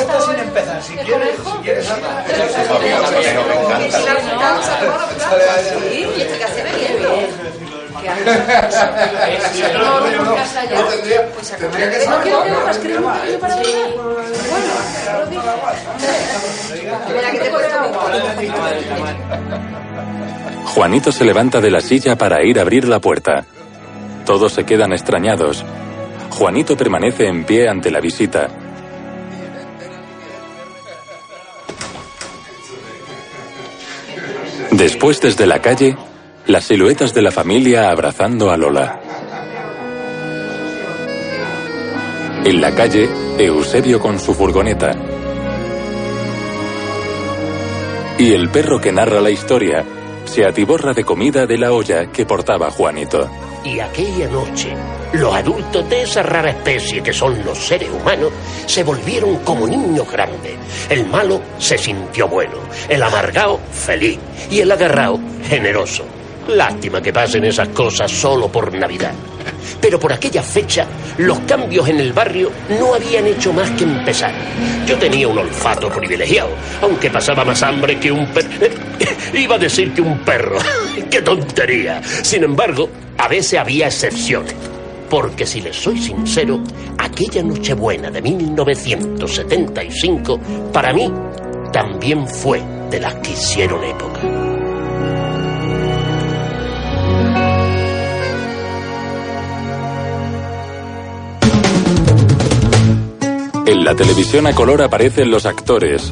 está sin empezar. Si quieres, si quieres, Juanito se levanta de la silla para ir a abrir la puerta. Todos se quedan extrañados. Juanito permanece en pie ante la visita. Después desde la calle, las siluetas de la familia abrazando a Lola. En la calle, Eusebio con su furgoneta. Y el perro que narra la historia se atiborra de comida de la olla que portaba Juanito. Y aquella noche, los adultos de esa rara especie que son los seres humanos se volvieron como niños grandes. El malo se sintió bueno, el amargado feliz y el agarrado generoso. Lástima que pasen esas cosas solo por Navidad. Pero por aquella fecha, los cambios en el barrio no habían hecho más que empezar. Yo tenía un olfato privilegiado, aunque pasaba más hambre que un perro. Iba a decir que un perro. ¡Qué tontería! Sin embargo, a veces había excepciones. Porque si les soy sincero, aquella Nochebuena de 1975, para mí, también fue de las que hicieron época. En la televisión a color aparecen los actores,